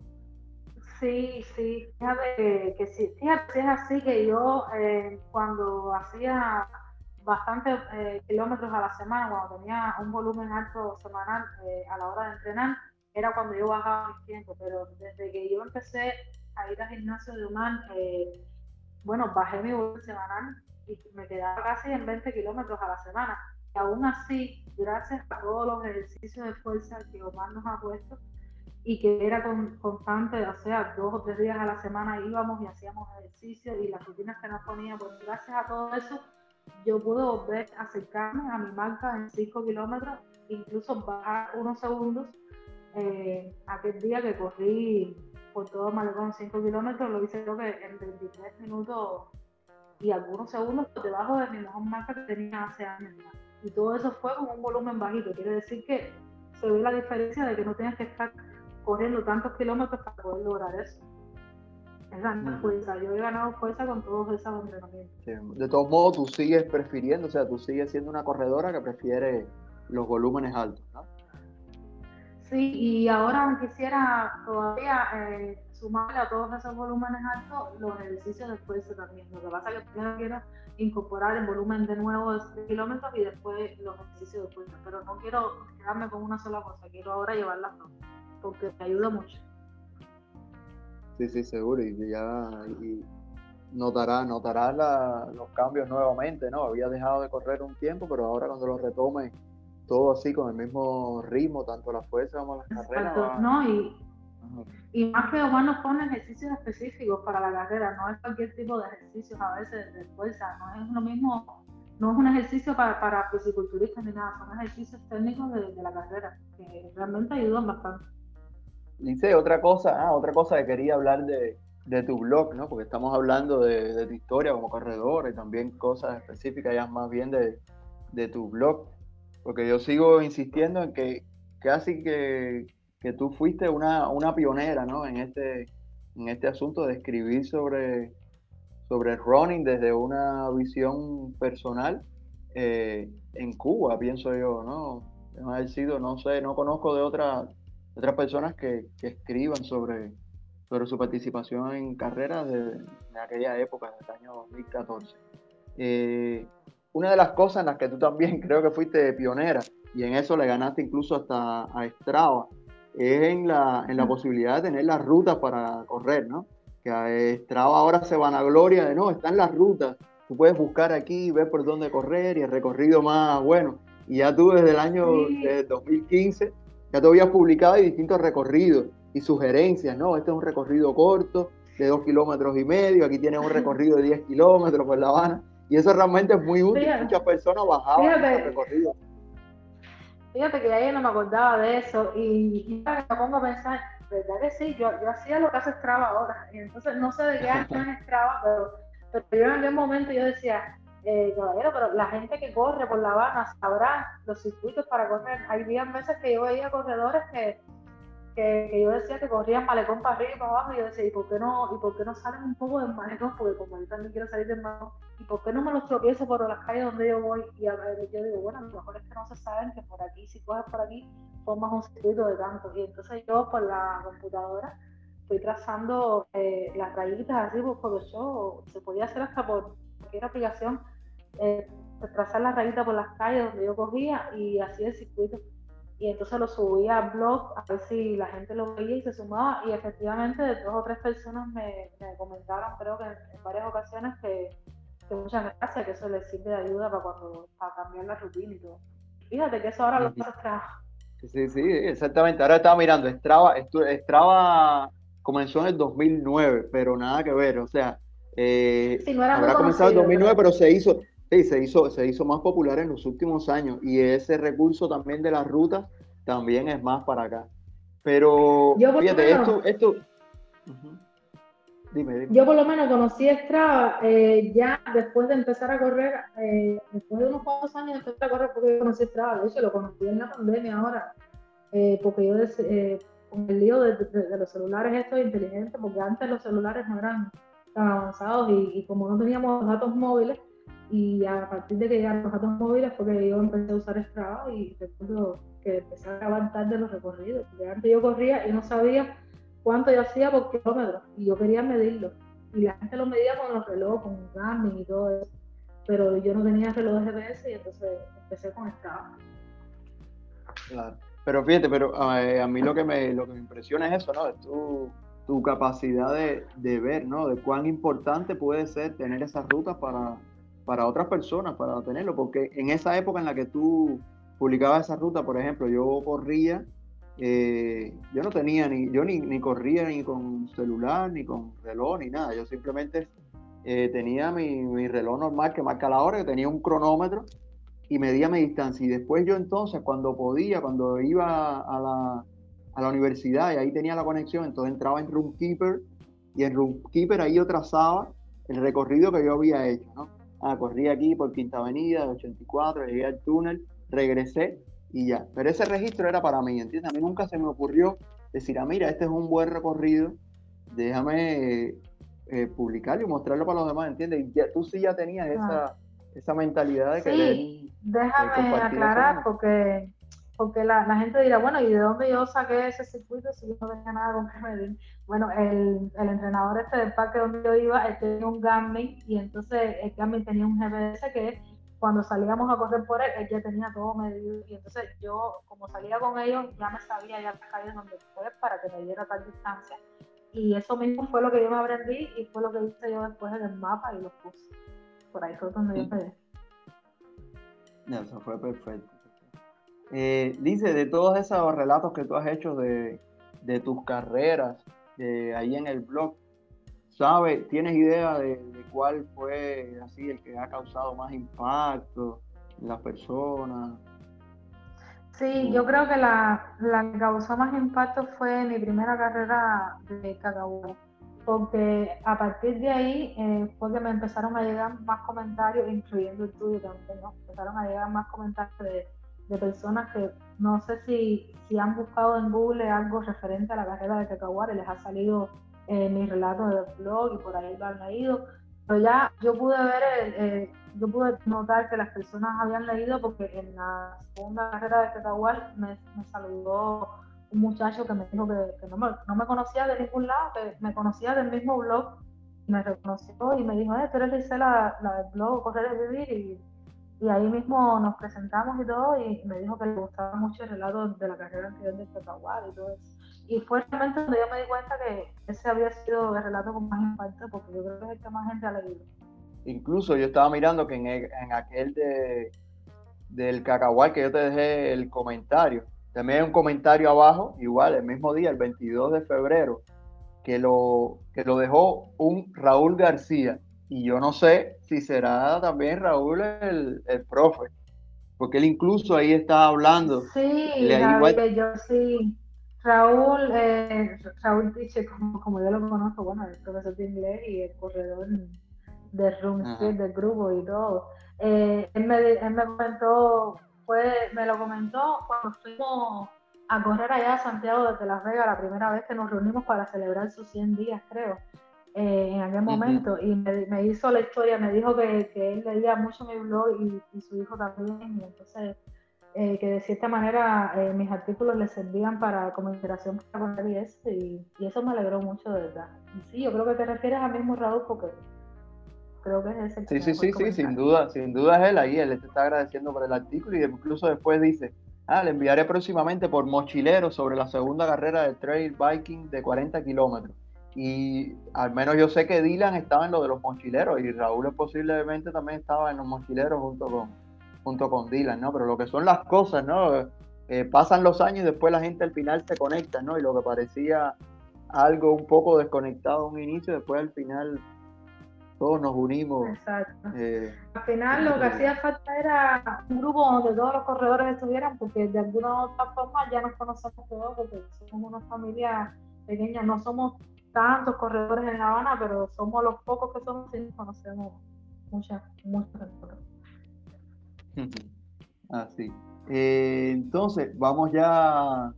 Sí, sí, fíjate que, sí, fíjate, es así que yo eh, cuando hacía bastantes eh, kilómetros a la semana, cuando tenía un volumen alto semanal eh, a la hora de entrenar, era cuando yo bajaba mis tiempos, pero desde que yo empecé a ir al gimnasio de Human, eh, bueno, bajé mi volumen semanal y me quedaba casi en 20 kilómetros a la semana. Y aún así, gracias a todos los ejercicios de fuerza que Omar nos ha puesto y que era constante, o sea, dos o tres días a la semana íbamos y hacíamos ejercicios y las rutinas que nos ponía, pues gracias a todo eso yo pude volver a acercarme a mi marca en 5 kilómetros, incluso bajar unos segundos. Eh, aquel día que corrí por todo Malecón 5 kilómetros, lo hice creo que en 23 minutos y algunos segundos por debajo de mi mejor marca que tenía hace años. Y todo eso fue con un volumen bajito. Quiere decir que se ve la diferencia de que no tienes que estar corriendo tantos kilómetros para poder lograr eso. Es ganar fuerza. Yo he ganado fuerza con todos esos entrenamientos. De todos modos, tú sigues prefiriendo, o sea, tú sigues siendo una corredora que prefiere los volúmenes altos, ¿no? Sí, y ahora quisiera todavía eh, sumarle a todos esos volúmenes altos los ejercicios de fuerza también. Lo que pasa es que primero quiero incorporar el volumen de nuevo de kilómetros y después los ejercicios de fuerza. Pero no quiero quedarme con una sola cosa, quiero ahora llevarlas dos, porque me ayuda mucho. Sí, sí, seguro. Y ya y notarás notará los cambios nuevamente, ¿no? Había dejado de correr un tiempo, pero ahora cuando lo retome todo así con el mismo ritmo, tanto la fuerza como las carreras. No, y, y, más que nos pone ejercicios específicos para la carrera, no es cualquier tipo de ejercicios a veces de fuerza, no es lo mismo, no es un ejercicio para, para fisiculturistas ni nada, son ejercicios técnicos de, de la carrera, que realmente ayudan bastante. Dice otra cosa, ah, otra cosa que quería hablar de, tu blog, ¿no? Porque estamos hablando de, tu historia como corredor y también cosas específicas ya más bien de, tu blog. Porque yo sigo insistiendo en que casi que, tú fuiste una, una, pionera, ¿no? En este, en este asunto de escribir sobre, sobre running desde una visión personal eh, en Cuba, pienso yo, ¿no? No haber sido, no sé, no conozco de otra otras personas que, escriban sobre, sobre su participación en carreras de, aquella época, del año 2014. Eh, una de las cosas en las que tú también creo que fuiste pionera, y en eso le ganaste incluso hasta a Strava, es en la, en la posibilidad de tener las rutas para correr, ¿no? Que a Strava ahora se van a gloria de, no, están las rutas, tú puedes buscar aquí, ver por dónde correr y el recorrido más bueno. Y ya tú desde el año 2015 ya te habías publicado distintos recorridos y sugerencias, ¿no? Este es un recorrido corto de dos kilómetros y medio, aquí tienes un recorrido de 10 kilómetros por La Habana, y eso realmente es muy útil, muchas personas bajaban fíjate, ese recorrido. Fíjate que ya yo no me acordaba de eso, y, me pongo a pensar, ¿verdad que sí? Yo, yo hacía lo que hace Strava ahora, y entonces no sé de qué año es Strava, pero, pero yo en aquel momento yo decía, eh, caballero, pero la gente que corre por La Habana sabrá los circuitos para correr. Hay días veces que yo veía corredores que, que, yo decía que corrían malecón para arriba y para abajo, y yo decía, ¿y por qué no, y por qué no salen un poco del malecón? Porque como yo también quiero salir del malecón, ¿y por qué no me los tropiezo por las calles donde yo voy? Y yo digo, bueno, lo mejor es que no se saben que por aquí, si coges por aquí, formas un circuito de tanto. Y entonces yo por la computadora estoy trazando eh, las rayitas así por Photoshop, se podía hacer hasta por cualquier aplicación eh, trazar la rayita por las calles donde yo cogía y hacía el circuito. Y entonces lo subía a blog a ver si la gente lo veía y se sumaba. Y efectivamente, dos o tres personas me, comentaron, creo que en, varias ocasiones, que, muchas gracias, que eso les sirve de ayuda para, cuando, para cambiar la rutina y todo. Fíjate que eso ahora lo hace Strava. Sí, sí, exactamente. Ahora estaba mirando, Strava, Strava comenzó en el 2009, pero nada que ver. O sea, eh, habrá comenzado en 2009, pero se hizo, Sí, se hizo, se hizo más popular en los últimos años y ese recurso también de las rutas también es más para acá. Pero fíjate, esto, esto... dime, dime. Yo por lo menos conocí Strava eh, ya después de empezar a correr, eh, después de unos cuantos años de empezar a correr porque yo conocí Strava, de hecho lo conocí en la pandemia ahora, eh, porque yo con el lío de, los celulares estos inteligentes, porque antes los celulares no eran tan avanzados y, y como no teníamos datos móviles, y a partir de que llegaron los datos móviles fue yo empecé a usar Strava y recuerdo que empecé a grabar tarde los recorridos. Porque antes yo corría y no sabía cuánto yo hacía por kilómetro y yo quería medirlo. Y la gente lo medía con los relojes, con Garmin y todo eso. pero yo no tenía reloj de GPS y entonces empecé con Strava. Claro. Pero fíjate, pero a mí lo que me, lo que me impresiona es eso, ¿no? Es tu, tu capacidad de, de, ver, ¿no? De cuán importante puede ser tener esas rutas para, para otras personas, para tenerlo, porque en esa época en la que tú publicabas esa ruta, por ejemplo, yo corría, eh, yo no tenía ni, yo ni, ni, corría ni con celular, ni con reloj, ni nada, yo simplemente eh, tenía mi, mi reloj normal que marca la hora, que tenía un cronómetro y medía mi distancia. Y después yo entonces, cuando podía, cuando iba a la, a la universidad y ahí tenía la conexión, entonces entraba en Roomkeeper y en Roomkeeper ahí yo trazaba el recorrido que yo había hecho, ¿no? Ah, corrí aquí por Quinta Avenida, 84, llegué al túnel, regresé y ya. Pero ese registro era para mí, ¿entiendes? A mí nunca se me ocurrió decir, ah, mira, este es un buen recorrido, déjame eh, publicarlo y mostrarlo para los demás, ¿entiendes? Y ya, tú sí ya tenías esa, esa mentalidad de querer sí, déjame aclarar porque porque la, la, gente dirá, bueno, ¿y de dónde yo saqué ese circuito si yo no tenía nada con que medir? Bueno, el, el, entrenador este del parque donde yo iba, él tenía un Garmin y entonces el Garmin tenía un GPS que cuando salíamos a correr por él, él ya tenía todo medido y entonces yo, como salía con ellos, ya me sabía ya las calles donde fue para que me diera tal distancia. Y eso mismo fue lo que yo me aprendí y fue lo que hice yo después en el mapa y lo puse. Por ahí fue donde yo me Eso fue perfecto. Eh, de todos esos relatos que tú has hecho de, tus carreras ahí en el blog, ¿sabes? ¿Tienes idea de, cuál fue así el que ha causado más impacto en las personas? Sí, yo creo que la, que causó más impacto fue mi primera carrera de cacao, porque a partir de ahí eh, fue que me empezaron a llegar más comentarios, incluyendo el tuyo también, ¿no? Empezaron a llegar más comentarios de de personas que no sé si, si han buscado en Google algo referente a la carrera de Cacahuare, les ha salido eh, mis relatos del blog y por ahí lo han leído, pero ya yo pude ver, eh, yo pude notar que las personas habían leído porque en la segunda carrera de Cacahuar me, me saludó un muchacho que me dijo que, no, me, no, me, conocía de ningún lado, que me conocía del mismo blog, me reconoció y me dijo, eh, tú eres la, la del blog Correr de Vivir y y ahí mismo nos presentamos y todo, y me dijo que le gustaba mucho el relato de la carrera anterior de Cacahuar y todo eso. Y fue realmente donde yo me di cuenta que ese había sido el relato con más impacto, porque yo creo que es el que más gente ha leído. Incluso yo estaba mirando que en, aquel de, del Cacahuar que yo te dejé el comentario, también hay un comentario abajo, igual, el mismo día, el 22 de febrero, que lo, que lo dejó un Raúl García y yo no sé si será también Raúl el, el profe, porque él incluso ahí está hablando. Sí, Raúl, yo sí. Raúl, eh, Raúl dice, como, como, yo lo conozco, bueno, el profesor de inglés y el corredor de Room del grupo y todo. Eh, él, me, él me comentó, fue, me lo comentó cuando fuimos a correr allá a Santiago de Las Vegas, la primera vez que nos reunimos para celebrar sus 100 días, creo. Eh, en aquel momento y me, hizo la historia, me dijo que, que él leía mucho mi blog y, su hijo también, y entonces eh, que de cierta manera eh, mis artículos le servían para como inspiración para él y eso, y, eso me alegró mucho de verdad. Y sí, yo creo que te refieres al mismo Raúl porque creo que es ese. Sí, sí, sí, sí, sin duda, sin duda es él ahí, él te está agradeciendo por el artículo y incluso después dice, ah, le enviaré próximamente por mochilero sobre la segunda carrera de trail biking de 40 kilómetros y al menos yo sé que Dylan estaba en lo de los mochileros y Raúl posiblemente también estaba en los mochileros junto con, junto con Dylan, ¿no? Pero lo que son las cosas, ¿no? Eh, pasan los años y después la gente al final se conecta, ¿no? Y lo que parecía algo un poco desconectado a un inicio, después al final todos nos unimos. Exacto. Eh, al final lo que hacía falta era un grupo donde todos los corredores estuvieran, porque de alguna u otra forma ya nos conocemos todos, porque somos una familia pequeña, no somos tantos corredores en La Habana, pero somos los pocos que somos y conocemos muchas, muchas. Así. Eh, entonces, vamos ya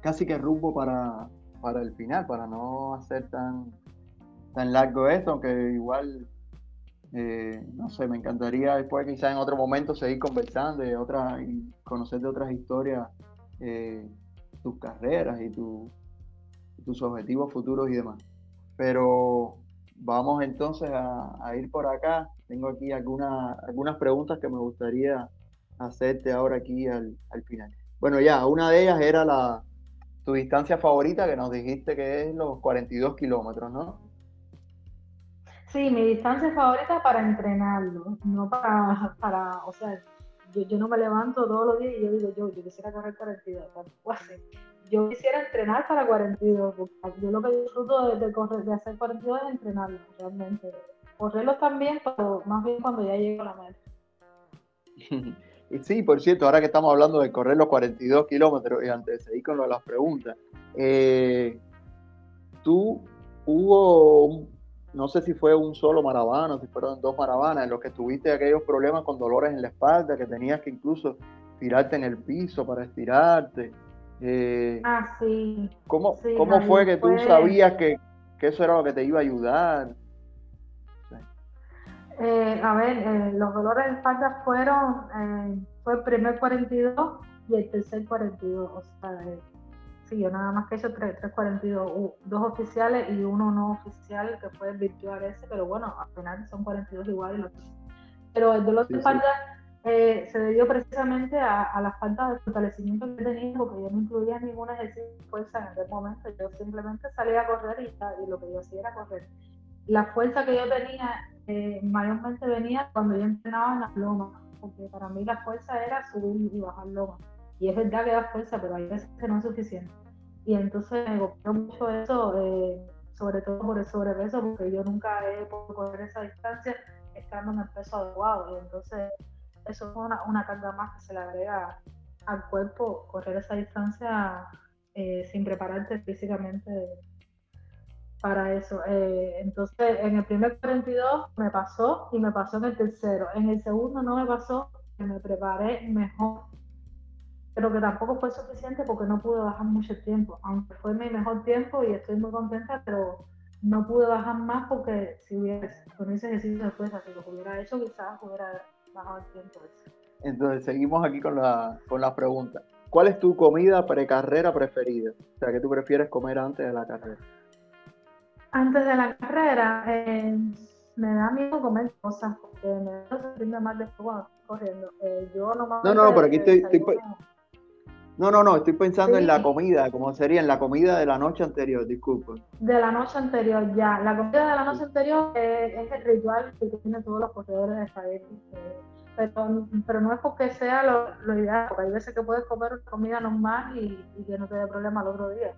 casi que rumbo para, para el final, para no hacer tan, tan largo esto, aunque igual, eh, no sé, me encantaría después quizás en otro momento seguir conversando y, otra, y conocer de otras historias, eh, tus carreras y tu, tus objetivos futuros y demás. Pero vamos entonces a, ir por acá. Tengo aquí algunas algunas preguntas que me gustaría hacerte ahora aquí al, al final. Bueno, ya, una de ellas era la, tu distancia favorita, que nos dijiste que es los 42 kilómetros, ¿no? Sí, mi distancia favorita para entrenarlo, no para, para o sea, yo, yo, no me levanto todos los días y yo digo, yo, yo quisiera correr 42, tampoco así. Yo quisiera entrenar para 42, porque yo lo que disfruto de, correr, de hacer 42 es entrenarlo, realmente. Correrlos también, pero más bien cuando ya llego a la meta. Sí, por cierto, ahora que estamos hablando de correr los 42 kilómetros, y antes de seguir con las preguntas, eh, tú hubo, no sé si fue un solo maravana, si fueron dos maravanas, en los que tuviste aquellos problemas con dolores en la espalda, que tenías que incluso tirarte en el piso para estirarte. Eh, ah, sí. ¿Cómo, ¿cómo fue que tú sabías que, que eso era lo que te iba a ayudar? Eh, a ver, eh, los dolores de espalda fueron, eh, fue el primer 42 y el tercer 42. O sea, sí, yo nada más que he hecho tres, 42, dos oficiales y uno no oficial, que fue el virtual ese, pero bueno, al final son 42 iguales. Pero el dolor de espalda se debió precisamente a, la falta de fortalecimiento que tenía, porque yo no incluía ningún ejercicio de fuerza en aquel momento, yo simplemente salía a correr y, y lo que yo hacía era correr. La fuerza que yo tenía eh, mayormente venía cuando yo entrenaba en las lomas, porque para mí la fuerza era subir y bajar lomas. Y es verdad que da fuerza, pero hay veces que no es suficiente. Y entonces me golpeó mucho eso, eh, sobre todo por el sobrepeso, porque yo nunca he podido correr esa distancia estando en el peso adecuado. Y entonces eso fue una, carga más que se le agrega al cuerpo, correr esa distancia eh, sin prepararte físicamente para eso. Eh, entonces, en el primer 42 me pasó y me pasó en el tercero. En el segundo no me pasó, me preparé mejor, pero que tampoco fue suficiente porque no pude bajar mucho tiempo, aunque fue mi mejor tiempo y estoy muy contenta, pero no pude bajar más porque si hubiera con ese ejercicio de fuerza, si lo hubiera hecho, quizás hubiera Entonces, seguimos aquí con la, con la pregunta. ¿Cuál es tu comida precarrera preferida? O sea, ¿qué tú prefieres comer antes de la carrera? antes de la carrera eh, me da miedo comer cosas porque me da sentirme mal después cuando estoy corriendo. Eh, yo no, no, no, pero aquí estoy, no, no, no, estoy pensando en la comida, como sería en la comida de la noche anterior, disculpa. De la noche anterior, ya. La comida de la noche anterior eh, es el ritual que tienen todos los corredores de espagueti. pero, pero no es porque sea lo, lo, ideal, porque hay veces que puedes comer comida normal y, y que no te dé problema el otro día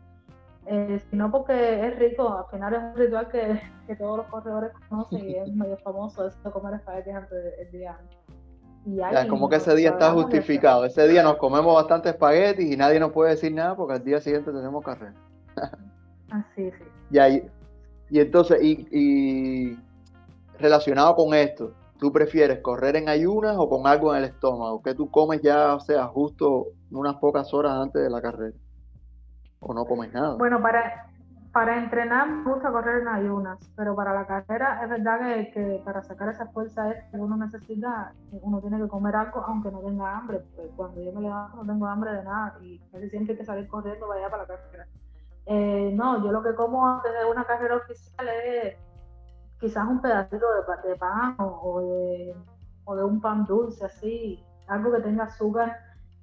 eh, sino porque es rico, al final es un ritual que, que todos los corredores conocen y es medio famoso eso de comer espaguetis antes del día Y como que ese día está justificado, ese día nos comemos bastante espaguetis y nadie nos puede decir nada porque al día siguiente tenemos carrera. Así, sí. Y, ahí, y entonces, y, y relacionado con esto, ¿tú prefieres correr en ayunas o con algo en el estómago? Que tú comes ya, o sea, justo unas pocas horas antes de la carrera o no comes nada. Bueno, para, para entrenar me gusta correr en ayunas, pero para la carrera es verdad que, para sacar esa fuerza que uno necesita, uno tiene que comer algo aunque no tenga hambre. Pues cuando yo me levanto no tengo hambre de nada y casi siempre hay que salir corriendo para allá para la carrera. Eh, no, yo lo que como antes de una carrera oficial es quizás un pedacito de, de pan o, de, o de un pan dulce así, algo que tenga azúcar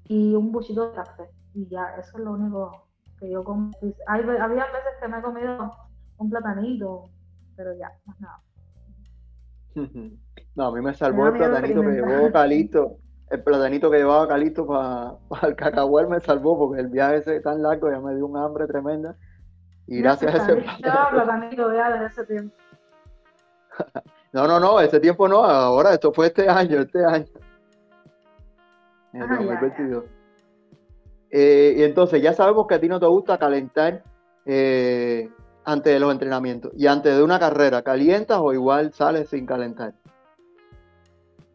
y un buchito de café. Y ya, eso es lo único que yo como, hay, había veces que me he comido un platanito, pero ya, más nada. No, a mí me salvó el platanito que llevó Calito. El platanito que llevaba Calito para el cacahuel me salvó porque el viaje ese tan largo ya me dio un hambre tremenda. Y gracias a ese platanito. ya desde ese tiempo. no, no, no, ese tiempo no, ahora esto fue este año, este año. En el 2022. Eh, y entonces ya sabemos que a ti no te gusta calentar eh, antes de los entrenamientos. Y antes de una carrera, ¿calientas o igual sales sin calentar?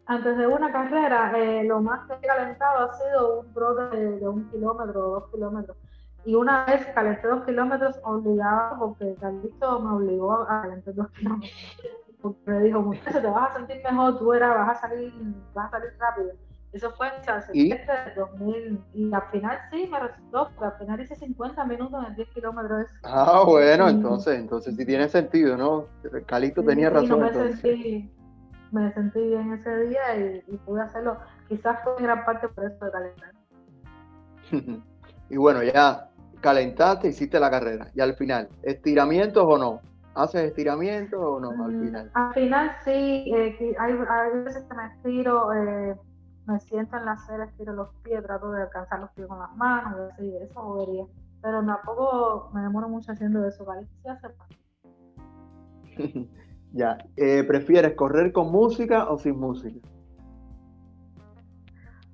Antes de una carrera, eh, lo más que he calentado ha sido un trote de, un kilómetro o dos kilómetros. Y una vez calenté dos kilómetros obligado, porque Carlito me obligó a calentar dos kilómetros. Porque me dijo, muchacho, te vas a sentir mejor, tú eras, vas a salir, vas a salir rápido Eso fue en septiembre de 2000 y al final sí me resultó, porque al final hice 50 minutos en 10 kilómetros. Ah, bueno, entonces, entonces sí tiene sentido, ¿no? Calito tenía razón. me, sentí, me sentí bien ese día y, pude hacerlo. Quizás fue en gran parte por eso de calentar. y bueno, ya calentaste, hiciste la carrera. Y al final, ¿estiramientos o no? ¿Haces estiramientos o no al mm, final? Al final sí, eh, hay, veces que me estiro. Eh, me siento en la acera, estiro los pies, trato de alcanzar los pies con las manos, y eso movería. Pero tampoco me demoro mucho haciendo eso, ¿vale? Sí hace Ya, eh, ¿prefieres correr con música o sin música?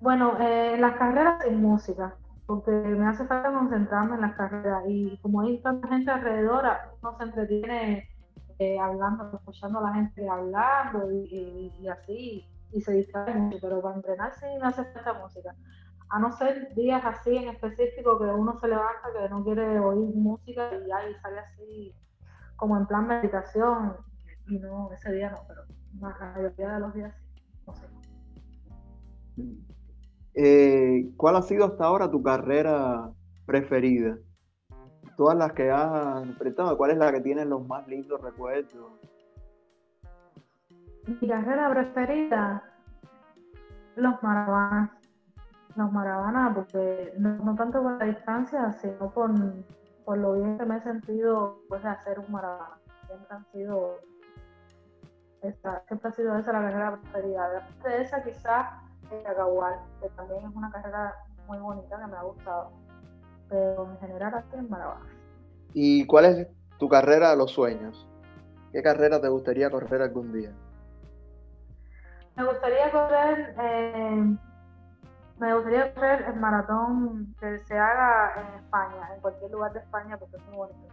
Bueno, eh, las carreras sin música, porque me hace falta concentrarme en las carreras y como hay tanta gente alrededor, uno se entretiene eh, hablando, escuchando a la gente hablando y así, y se distrae mucho, pero para entrenar sí me hace falta música. A no ser días así en específico que uno se levanta que no quiere oír música y ahí sale así como en plan meditación y no, ese día no, pero la mayoría de los días sí, no sé. Eh, ¿Cuál ha sido hasta ahora tu carrera preferida? Todas las que has enfrentado, ¿cuál es la que tiene los más lindos recuerdos? Mi carrera preferida, los maravanas. Los maravanas, porque no, tanto por la distancia, sino por, por, lo bien que me he sentido pues, de hacer un maravana. Siempre han sido siempre ha sido esa la carrera preferida. Después de esa quizás el Agagual, que también es una carrera muy bonita que me ha gustado. Pero en general así en Maravana. ¿Y cuál es tu carrera de los sueños? ¿Qué carrera te gustaría correr algún día? Me gustaría correr, eh, me gustaría correr el maratón que se haga en España, en cualquier lugar de España, porque es muy bonito.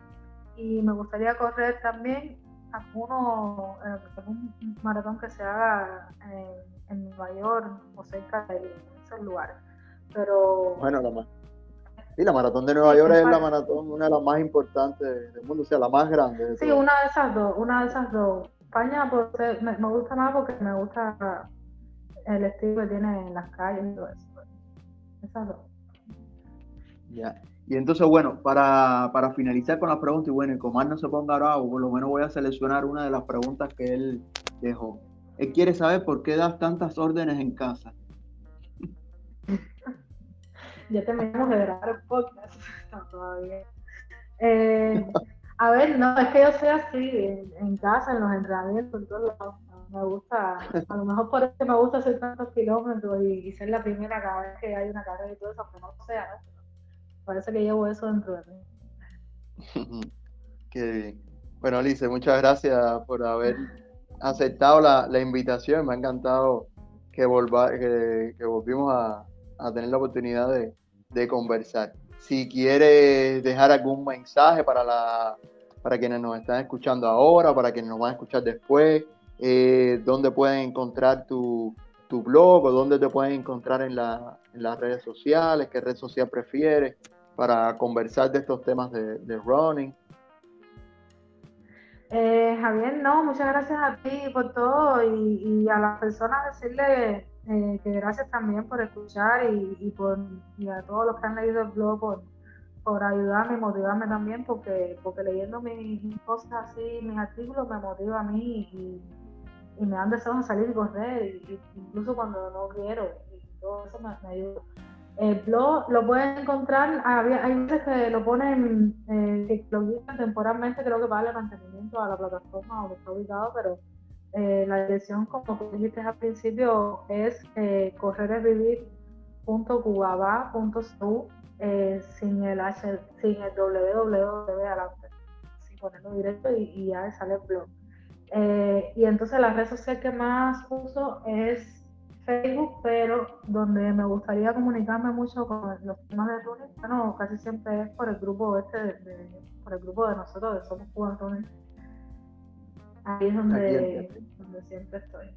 Y me gustaría correr también alguno, eh, un maratón que se haga en, Nueva York o cerca de esos lugares. Pero bueno, la más. Sí, la maratón de Nueva York es la maratón, una de las más importantes del mundo, o sea, la más grande. sí, una de esas dos, una de esas dos. España pues, me, gusta más porque me gusta el estilo que tiene en las calles y todo eso. Esas dos. Ya. Y entonces, bueno, para, finalizar con las preguntas, y bueno, y como Omar no se ponga bravo, por lo menos voy a seleccionar una de las preguntas que él dejó. Él quiere saber por qué das tantas órdenes en casa. ya terminamos de grabar el podcast. todavía. Eh, a ver, no, es que yo soy así, en, casa, en los entrenamientos, en todos lados. Me gusta, a lo mejor por eso me gusta hacer tantos kilómetros y, ser la primera cada vez que hay una carrera y todo eso, aunque no sea, Parece que llevo eso dentro de mí. Qué bien. Bueno, Alice, muchas gracias por haber aceptado la, invitación. Me ha encantado que, volva, que, volvimos a, tener la oportunidad de conversar si quieres dejar algún mensaje para, la, para quienes nos están escuchando ahora, para quienes nos van a escuchar después, eh, dónde pueden encontrar tu, blog o dónde te pueden encontrar en, las redes sociales, qué red social prefieres para conversar de estos temas de, running. Eh, Javier, no, muchas gracias a ti por todo y, y a las personas decirle eh, que gracias también por escuchar y, por, a todos los que han leído el blog por, por ayudarme y motivarme también, porque, porque leyendo mis, cosas así, mis artículos, me motiva a mí y, me dan deseos de salir y correr, incluso cuando no quiero, y todo eso me, ayuda. El blog lo pueden encontrar, hay veces que lo ponen, eh, que lo temporalmente, creo que para el mantenimiento a la plataforma donde está ubicado, pero eh, la dirección, como tú dijiste al principio, es eh, correresvivir.cubaba.cu eh, sin el H, sin el www adelante, sin ponerlo directo y, ya sale el blog. Eh, y entonces la red social que más uso es Facebook, pero donde me gustaría comunicarme mucho con los temas de running, bueno, casi siempre es por el grupo este, de, por el grupo de nosotros, de Somos Cuban Running Ahí es donde, siempre estoy.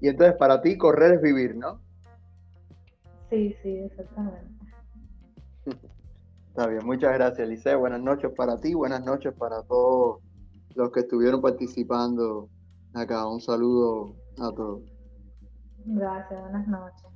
Y entonces para ti correr es vivir, ¿no? Sí, sí, exactamente. Está bien, muchas gracias, Licea. Buenas noches para ti, buenas noches para todos los que estuvieron participando acá. Un saludo a todos. Gracias, buenas noches.